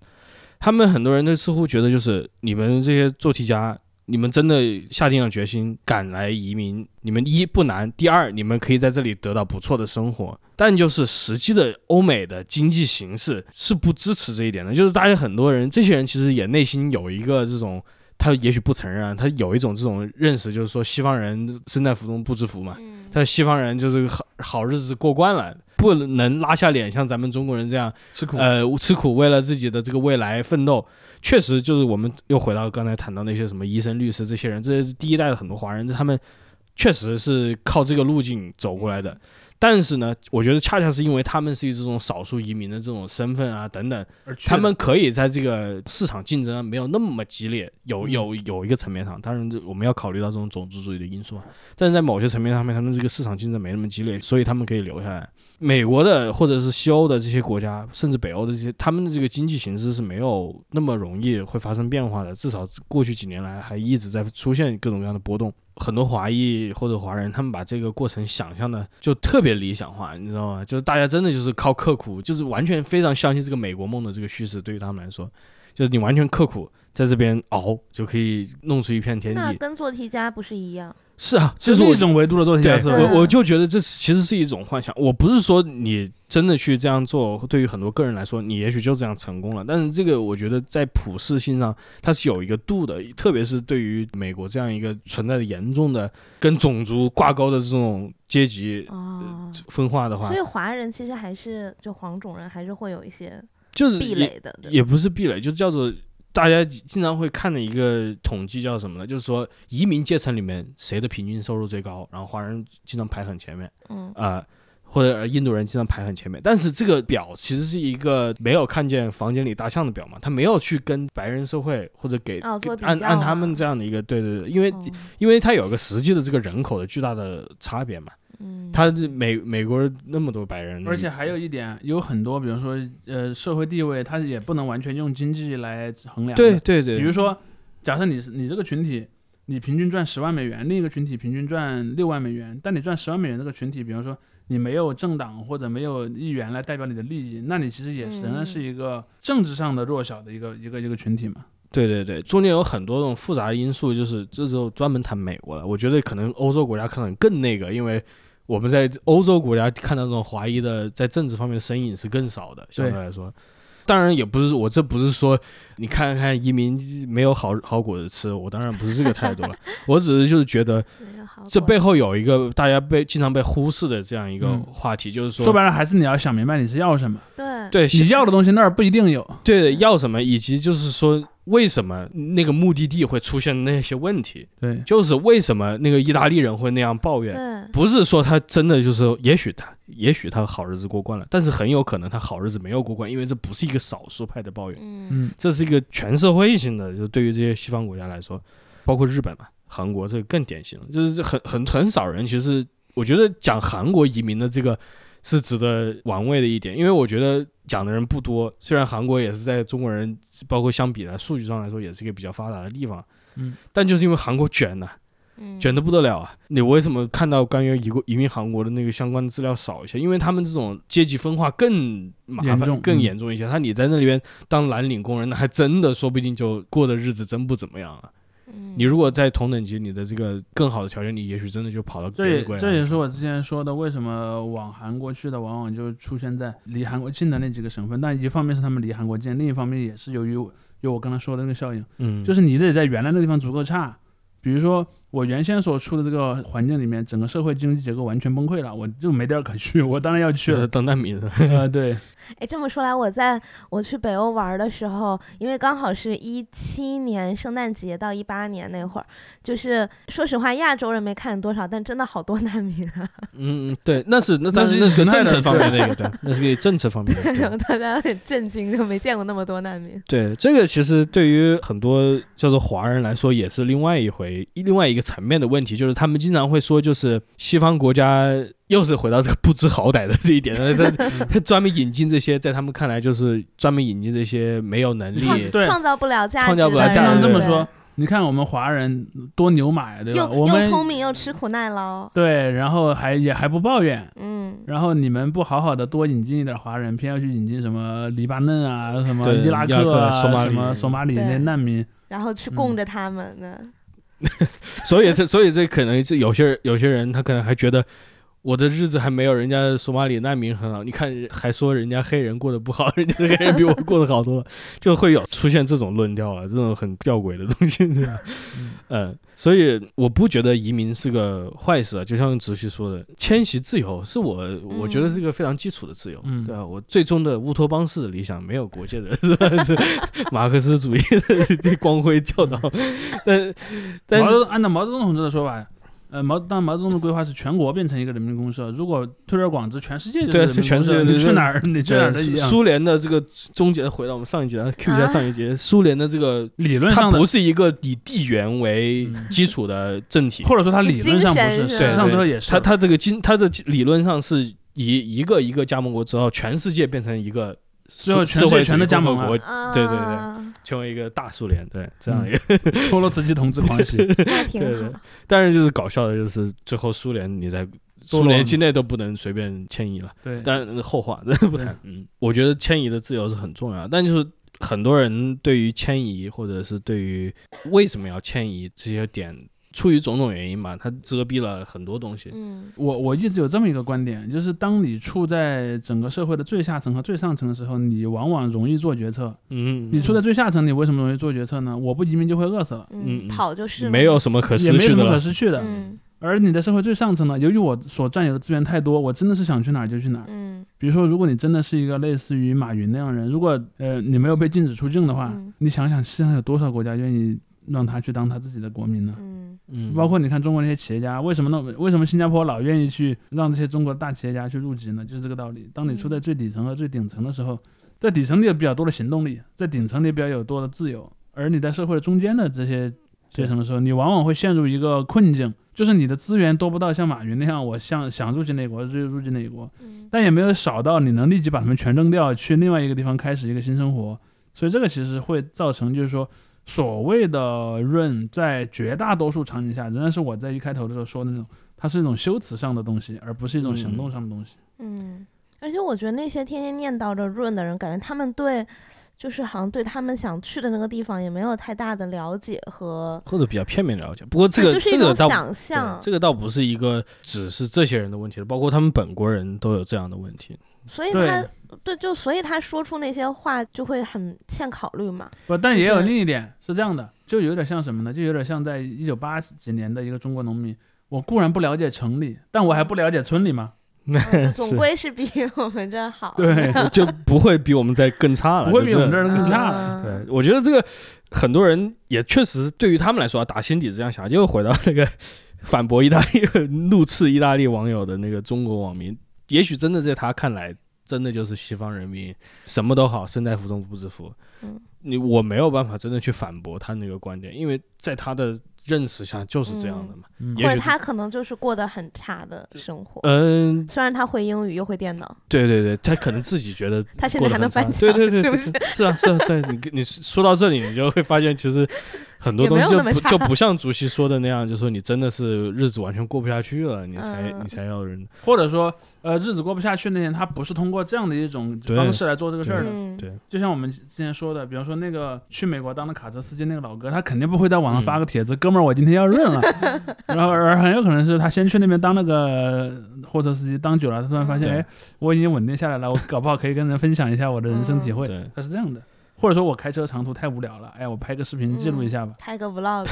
他们很多人都似乎觉得就是你们这些做题家。你们真的下定了决心赶来移民，你们一不难，第二你们可以在这里得到不错的生活，但就是实际的欧美的经济形势是不支持这一点的。就是大家很多人，这些人其实也内心有一个这种，他也许不承认啊，他有一种这种认识，就是说西方人身在福中不知福嘛。嗯他西方人就是好好日子过惯了，不能拉下脸像咱们中国人这样吃苦。呃，吃苦为了自己的这个未来奋斗，确实就是我们又回到刚才谈到那些什么医生、律师这些人，这是第一代的很多华人，他们确实是靠这个路径走过来的。但是呢，我觉得恰恰是因为他们是以这种少数移民的这种身份啊等等，他们可以在这个市场竞争没有那么激烈，有嗯有有一个层面上，当然我们要考虑到这种种族主义的因素啊，但是在某些层面上面，他们这个市场竞争没那么激烈，所以他们可以留下来。美国的或者是西欧的这些国家，甚至北欧的这些，他们的这个经济形势是没有那么容易会发生变化的，至少过去几年来还一直在出现各种各样的波动。很多华裔或者华人，他们把这个过程想象的就特别理想化，你知道吗？就是大家真的就是靠刻苦，就是完全非常相信这个美国梦的这个叙事，对于他们来说，就是你完全刻苦在这边熬，就可以弄出一片天地。那跟做题家不是一样？是啊，这就是一种维度的做题对家思维。对啊我我就觉得这其实是一种幻想。我不是说你真的去这样做，对于很多个人来说，你也许就这样成功了。但是这个我觉得在普适性上，它是有一个度的，特别是对于美国这样一个存在的严重的跟种族挂钩的这种阶级哦，分化的话所以，华人其实还是就黄种人还是会有一些就是壁垒的，也不是壁垒，就叫做大家经常会看的一个统计叫什么呢？就是说移民阶层里面谁的平均收入最高，然后华人经常排很前面。嗯啊、或者印度人经常排很前面，但是这个表其实是一个没有看见房间里大象的表嘛，他没有去跟白人社会或者给、按按他们这样的一个对对对，因为、哦因为他有个实际的这个人口的巨大的差别嘛，嗯，他这美美国那么多白人，而且还有一点，有很多，比如说呃社会地位，他也不能完全用经济来衡量。对对对，比如说，假设你是你这个群体，你平均赚十万美元，另一个群体平均赚六万美元，但你赚十万美元这个群体，比方说你没有政党或者没有议员来代表你的利益，那你其实也嗯仍然是一个政治上的弱小的一个一个一个群体嘛。对对对，中间有很多这种复杂的因素，就是这时候专门谈美国了。我觉得可能欧洲国家可能更那个，因为我们在欧洲国家看到这种华裔的在政治方面的身影是更少的，相对来说。当然也不是我这不是说你看看移民没有好好果子吃，我当然不是这个态度了。我只是就是觉得这背后有一个大家被经常被忽视的这样一个嗯话题，就是说说白了，还是你要想明白你是要什么，对对你要的东西那儿不一定有。对要什么，以及就是说为什么那个目的地会出现那些问题。对，就是为什么那个意大利人会那样抱怨，对。不是说他真的就是，也许他，也许他好日子过惯了，但是很有可能他好日子没有过惯，因为这不是一个少数派的抱怨，嗯。嗯，这是一个全社会性的，就对于这些西方国家来说，包括日本嘛、韩国，这个更典型，就是很很很少人，其实我觉得讲韩国移民的这个是值得玩味的一点，因为我觉得讲的人不多，虽然韩国也是在中国人包括相比来数据上来说也是一个比较发达的地方，嗯，但就是因为韩国卷呐、嗯卷的不得了啊！你为什么看到关于移国移民韩国的那个相关的资料少一些？因为他们这种阶级分化更麻烦、严更嗯严重一些。他你在那里边当蓝领工人，那还真的说不定就过的日子真不怎么样了。嗯你如果在同等级，你的这个更好的条件，你也许真的就跑到这也这也是我之前说的，为什么往韩国去的往往就出现在离韩国近的那几个省份。但一方面是他们离韩国近，另一方面也是由于有我刚才说的那个效应，嗯，就是你得在原来那个地方足够差。比如说我原先所处的这个环境里面，整个社会经济结构完全崩溃了，我就没地儿可去，我当然要去呃了。当难民了。呃，对，哎，这么说来，我在我去北欧玩的时候，因为刚好是一七年圣诞节到一八年那会儿，就是说实话，亚洲人没看见多少，但真的好多难民啊，嗯，嗯，对，那是那但是那是个政策方面的一个，对，那是个政策方面的。对然后 大家很震惊，就没见过那么多难民。对，这个其实对于很多叫做华人来说，也是另外一回另外一个层面的问题，就是他们经常会说，就是西方国家又是回到这个不知好歹的这一点，他他 专门引进这些，在他们看来就是专门引进这些没有能力，对。创造不了价值创造不了价值这么说，你看我们华人多牛马呀，对吧？又又聪明又吃苦耐劳，对，然后还也还不抱怨，嗯，然后你们不好好的多引进一点华人，偏要去引进什么黎巴嫩啊、什么伊拉克啊、索马里。什么索马里那些难民，然后去嗯供着他们呢。所以这所以这可能是有些人有些人他可能还觉得。我的日子还没有人家索马里难民很好，你看还说人家黑人过得不好，人家黑人比我过得好多了，就会有出现这种论调了，这种很吊诡的东西，对吧？嗯 嗯，所以我不觉得移民是个坏事啊，就像直系说的，迁徙自由是我我觉得是一个非常基础的自由，嗯对吧、我最终的乌托邦式的理想没有国界的，是吧？是马克思主义的这光辉教导，但但是毛按照毛泽东同志的说法，呃，毛当毛泽东的规划是全国变成一个人民公社，如果推而广之，全世界就是对人民全世界公社你去哪儿你去哪儿都一样。苏联的这个终结，回到我们上一节，Q 一下上一节，苏联的这个。理论上的不，是一个以地缘为嗯基础的政体，或者说它理论上不是，实际上对最后也是。它它这个经它的理论上是以一个一个加盟国之后，全世界变成一个最后全世界社会全都加盟国，啊，对对对成为一个大苏联，对这样一个。托洛茨基同志狂喜，那挺对对好。当然就是搞笑的，就是最后苏联你在苏联境内都不能随便迁移了。对，但后话这 不谈。嗯，我觉得迁移的自由是很重要，但就是很多人对于迁移或者是对于为什么要迁移这些点，出于种种原因吧，它遮蔽了很多东西。嗯我我一直有这么一个观点，就是当你处在整个社会的最下层和最上层的时候，你往往容易做决策。嗯，你处在最下层，你为什么容易做决策呢？我不移民就会饿死了，嗯，嗯跑就是没有什么可也没什么可失去的了。失去的。嗯而你的社会最上层呢，由于我所占有的资源太多，我真的是想去哪儿就去哪儿。嗯比如说，如果你真的是一个类似于马云那样的人，如果呃你没有被禁止出境的话，嗯你想想世界上有多少国家愿意让他去当他自己的国民呢？嗯嗯，包括你看中国那些企业家，为什么那？为什么新加坡老愿意去让这些中国大企业家去入籍呢？就是这个道理。当你处在最底层和最顶层的时候，在底层你有比较多的行动力，在顶层你比较有多的自由，而你在社会的中间的这些阶层的时候，你往往会陷入一个困境，就是你的资源多不到像马云那样，我想想入籍哪国就入籍哪国，嗯但也没有少到你能立即把他们全扔掉，去另外一个地方开始一个新生活。所以这个其实会造成，就是说，所谓的润，在绝大多数场景下，仍然是我在一开头的时候说的那种，它是一种修辞上的东西，而不是一种行动上的东西。嗯，而且我觉得那些天天念叨着润的人，感觉他们对，就是好像对他们想去的那个地方也没有太大的了解和，或者比较片面了解。不过这个就是一种这个倒想象，这个倒不是一个只是这些人的问题了，包括他们本国人都有这样的问题。对所以他对就所以他说出那些话就会很欠考虑嘛。不，但也有另一点是这样的，就有点像什么呢？就有点像在一九八几年的一个中国农民，我固然不了解城里，但我还不了解村里吗。嗯 就总归是比我们这儿好。对，就不会比我们这更差了，不会比我们这儿更差了。嗯对，我觉得这个很多人也确实对于他们来说啊，打心底这样想，就回到那个反驳意大利、怒斥意大利网友的那个中国网民，也许真的在他看来，真的就是西方人民什么都好，身在福中不知福。嗯你我没有办法真的去反驳他那个观点，因为在他的认识下就是这样的嘛。嗯或者他可能就是过得很差的生活。嗯，虽然他会英语又会电脑，对对对，他可能自己觉得 他现在还能翻墙，对对对，是不对是？是啊是啊，对你你说到这里，你就会发现其实很多东西就不就不像主席说的那样，就说你真的是日子完全过不下去了，你才、嗯你才要人或者说，呃，日子过不下去那天，他不是通过这样的一种方式来做这个事儿的。嗯，对就像我们之前说的，比方说那个去美国当的卡车司机那个老哥，他肯定不会在网上发个帖子，哥们儿，我今天要润了。然后而很有可能是他先去那边当那个货车司机，当久了，他突然发现，对哎，我已经稳定下来了，我搞不好可以跟人分享一下我的人生体会。对他是这样的。或者说我开车长途太无聊了，哎，我拍个视频记录一下吧。拍个 vlog，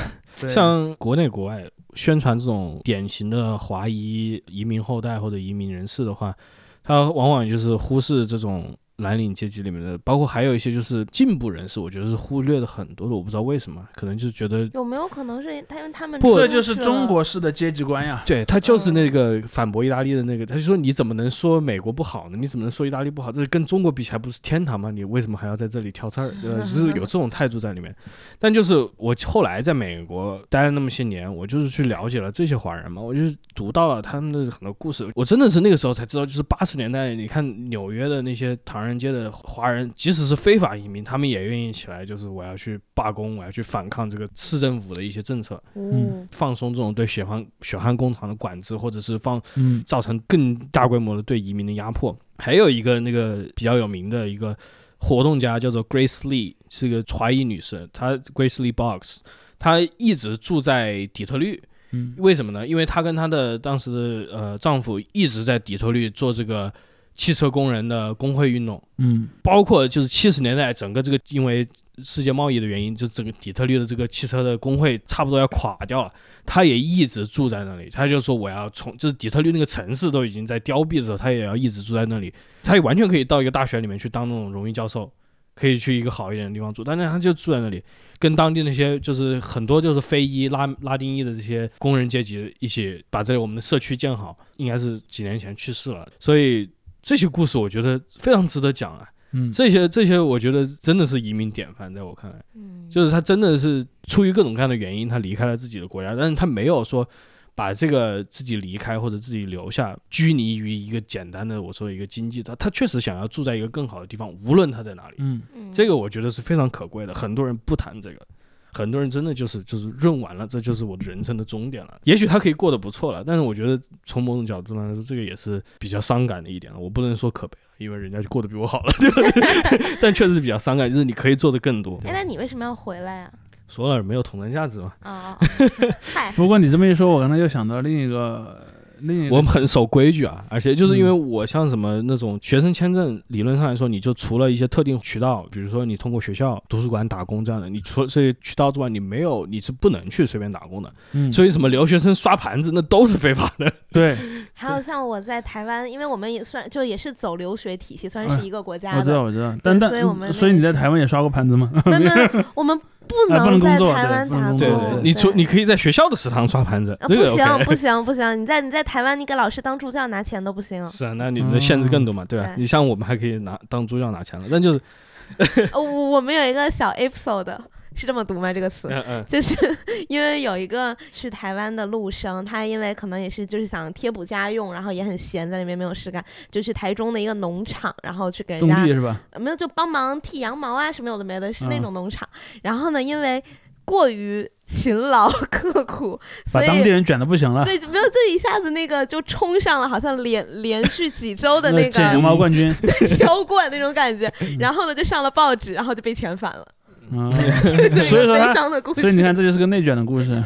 像国内国外宣传这种典型的华裔移民后代或者移民人士的话，他往往就是忽视这种蓝领阶级里面的，包括还有一些就是进步人士，我觉得是忽略的很多的。我不知道为什么，可能就是觉得。有没有可能是他因为他们不这就是中国式的阶级观呀。对他就是嗯那个反驳意大利的那个，他就说你怎么能说美国不好呢？你怎么能说意大利不好？这跟中国比起来不是天堂吗？你为什么还要在这里挑刺儿？对吧？就是有这种态度在里面。但就是我后来在美国待了那么些年，我就是去了解了这些华人嘛，我就是读到了他们的很多故事。我真的是那个时候才知道，就是八十年代，你看纽约的那些唐人街的华人，即使是非法移民，他们也愿意起来，就是我要去罢工，我要去反抗这个市政府的一些政策。嗯，放松这种对血汗血汗工厂的管制，或者是放嗯造成更大规模的对移民的压迫。还有一个那个比较有名的一个活动家叫做 Grace Lee，是个华裔女士，她 Grace Lee Box，她一直住在底特律。嗯为什么呢？因为她跟她的当时的呃丈夫一直在底特律做这个汽车工人的工会运动，嗯包括就是七十年代整个这个因为世界贸易的原因，就整个底特律的这个汽车的工会差不多要垮掉了。他也一直住在那里，他就说我要从就是底特律那个城市都已经在凋敝的时候，他也要一直住在那里。他也完全可以到一个大学里面去当那种荣誉教授，可以去一个好一点的地方住，但是他就住在那里，跟当地那些就是很多就是非裔拉拉丁裔的这些工人阶级一起把这个我们的社区建好，应该是几年前去世了，所以这些故事我觉得非常值得讲啊。嗯，这些这些，我觉得真的是移民典范，在我看来，嗯，就是他真的是出于各种各样的原因，他离开了自己的国家，但是他没有说把这个自己离开或者自己留下，拘泥于一个简单的我说的一个经济，他他确实想要住在一个更好的地方，无论他在哪里，嗯嗯。这个我觉得是非常可贵的。很多人不谈这个，很多人真的就是就是润完了，这就是我的人生的终点了。也许他可以过得不错了，但是我觉得从某种角度上来说，这个也是比较伤感的一点了。我不能说可悲了，因为人家就过得比我好了，对吧？但确实是比较伤感，就是你可以做的更多。哎，那你为什么要回来啊？说了没有同等价值嘛？啊，嗨，不过你这么一说，我刚才又想到另一个我们很守规矩啊，而且就是因为我像什么那种学生签证，理论上来说，你就除了一些特定渠道，比如说你通过学校、图书馆打工这样的，你除了这些渠道之外，你没有你是不能去随便打工的。嗯，所以什么留学生刷盘子，那都是非法的。对，还有像我在台湾，因为我们也算就也是走留学体系，算哎是一个国家我知道。我知道，但但所以我们所以你在台湾也刷过盘子吗？没有，我们不能在台湾打工你除你可以在学校的食堂刷盘子，啊这个不行 OK。不行不行，你在你在台湾，你给老师当助教拿钱都不行。是啊，那你的限制更多嘛，对吧？对你像我们还可以拿当助教拿钱了，那就是，呃我我们有一个小 episode，是这么读吗？这个词？嗯嗯，就是因为有一个去台湾的陆生，他因为可能也是就是想贴补家用，然后也很闲，在那边没有事干，就去台中的一个农场，然后去给人家是吧？呃没有就帮忙剃羊毛啊什么有的没的，是那嗯种农场。然后呢，因为过于勤劳 刻苦，把所以当地人卷的不行了。对没有这一下子那个就冲上了，好像连连续几周的那捡羊个毛冠军，销冠那种感觉，然后呢就上了报纸，然后就被遣返了。嗯，对所以说他伤的故事。所以你看，这就是个内卷的故事。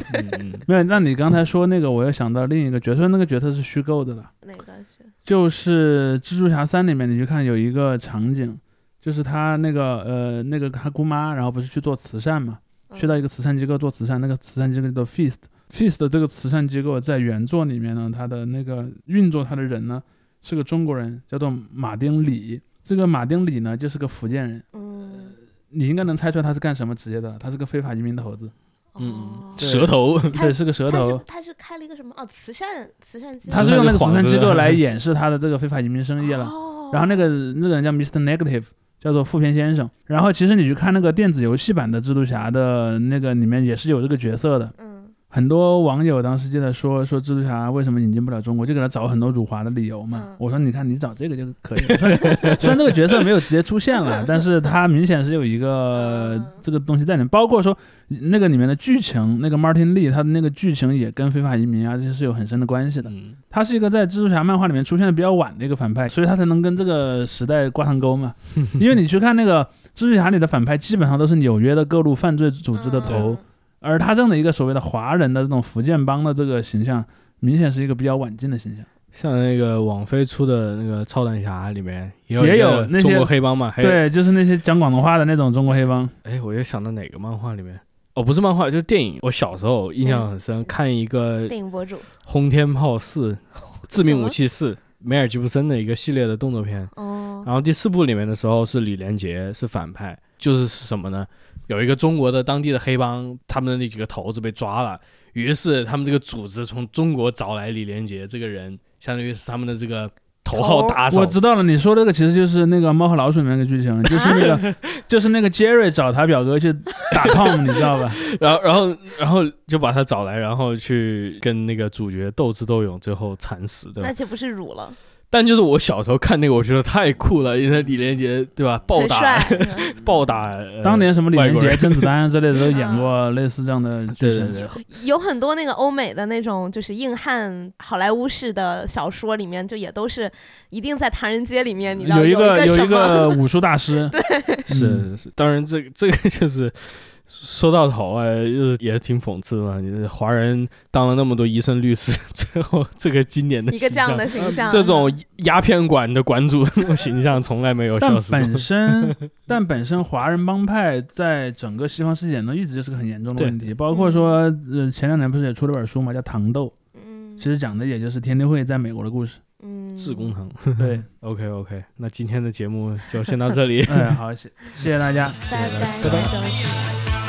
没有，那你刚才说那个，我又想到另一个角色，那个角色是虚构的了，哪个是？就是《蜘蛛侠三》里面，你去看有一个场景，就是他那个呃那个他姑妈，然后不是去做慈善嘛，去到一个慈善机构做慈善，那个慈善机构叫做 Feast。Feast 这个慈善机构在原作里面呢，它的那个运作它的人呢是个中国人，叫做马丁李。这个马丁李呢就是个福建人，嗯，你应该能猜出来他是干什么职业的，他是个非法移民的猴子，嗯哦嗯，舌头，对，是个蛇头。他是开了一个什么？哦，慈善慈善机构。他是用那个慈善机构来掩饰他的这个非法移民生意了。哦然后那个那个人叫 Mr. Negative，叫做富偏先生。然后其实你去看那个电子游戏版的蜘蛛侠的那个里面也是有这个角色的。嗯很多网友当时就在说说蜘蛛侠为什么引进不了中国，就给他找很多辱华的理由嘛。嗯我说你看你找这个就可以了。虽然虽然这个角色没有直接出现了，但是他明显是有一个嗯这个东西在里面，包括说那个里面的剧情，那个 Martin Lee 他的那个剧情也跟非法移民啊这些是有很深的关系的。嗯他是一个在蜘蛛侠漫画里面出现的比较晚的一个反派，所以他才能跟这个时代挂上钩嘛。因为你去看那个蜘蛛侠里的反派基本上都是纽约的各路犯罪组织的头，嗯而他这样的一个所谓的华人的这种福建帮的这个形象，明显是一个比较晚进的形象。像那个网飞出的那个超胆侠里面也有也有那些中国黑帮嘛，还有对，就是那些讲广东话的那种中国黑帮。哎，我又想到哪个漫画里面？哦，不是漫画，就是电影。我小时候印象很深，看一个电影博主《轰天炮四》《致命武器四》梅尔吉布森的一个系列的动作片。哦，然后第四部里面的时候是李连杰是反派，就是什么呢？有一个中国的当地的黑帮，他们的那几个头子被抓了，于是他们这个组织从中国找来李连杰这个人，相当于是他们的这个头号打手我。知道了，你说这个其实就是那个《猫和老鼠》里面那个剧情，就是那个就是那个杰瑞找他表哥去打 Tom，你知道吧？然后，然后，然后就把他找来，然后去跟那个主角斗智斗勇，最后惨死，对吧那？岂不是辱了？但就是我小时候看那个，我觉得太酷了，因为李连杰对吧？暴打帅，暴打，呃当年什么李连杰、甄子丹之类的都演过类似这样的剧情。对对对，有很多那个欧美的那种就是硬汉好莱坞式的小说里面，就也都是一定在唐人街里面，你知道有一个有一个武术大师，对。是是，当然这个这个就是说到头啊，就是也是挺讽刺的嘛。你华人当了那么多医生律师，最后这个经典的一个这样形象的形象，这种鸦片馆的馆主这种形象从来没有消失过本。身 但本身华人帮派在整个西方世界中一直就是个很严重的问题，包括说呃前两年不是也出了本书嘛，叫《糖豆》，嗯其实讲的也就是天地会在美国的故事。嗯，致工堂对，，OK OK，那今天的节目就先到这里。哎，好，谢谢谢大家。拜拜拜拜拜拜。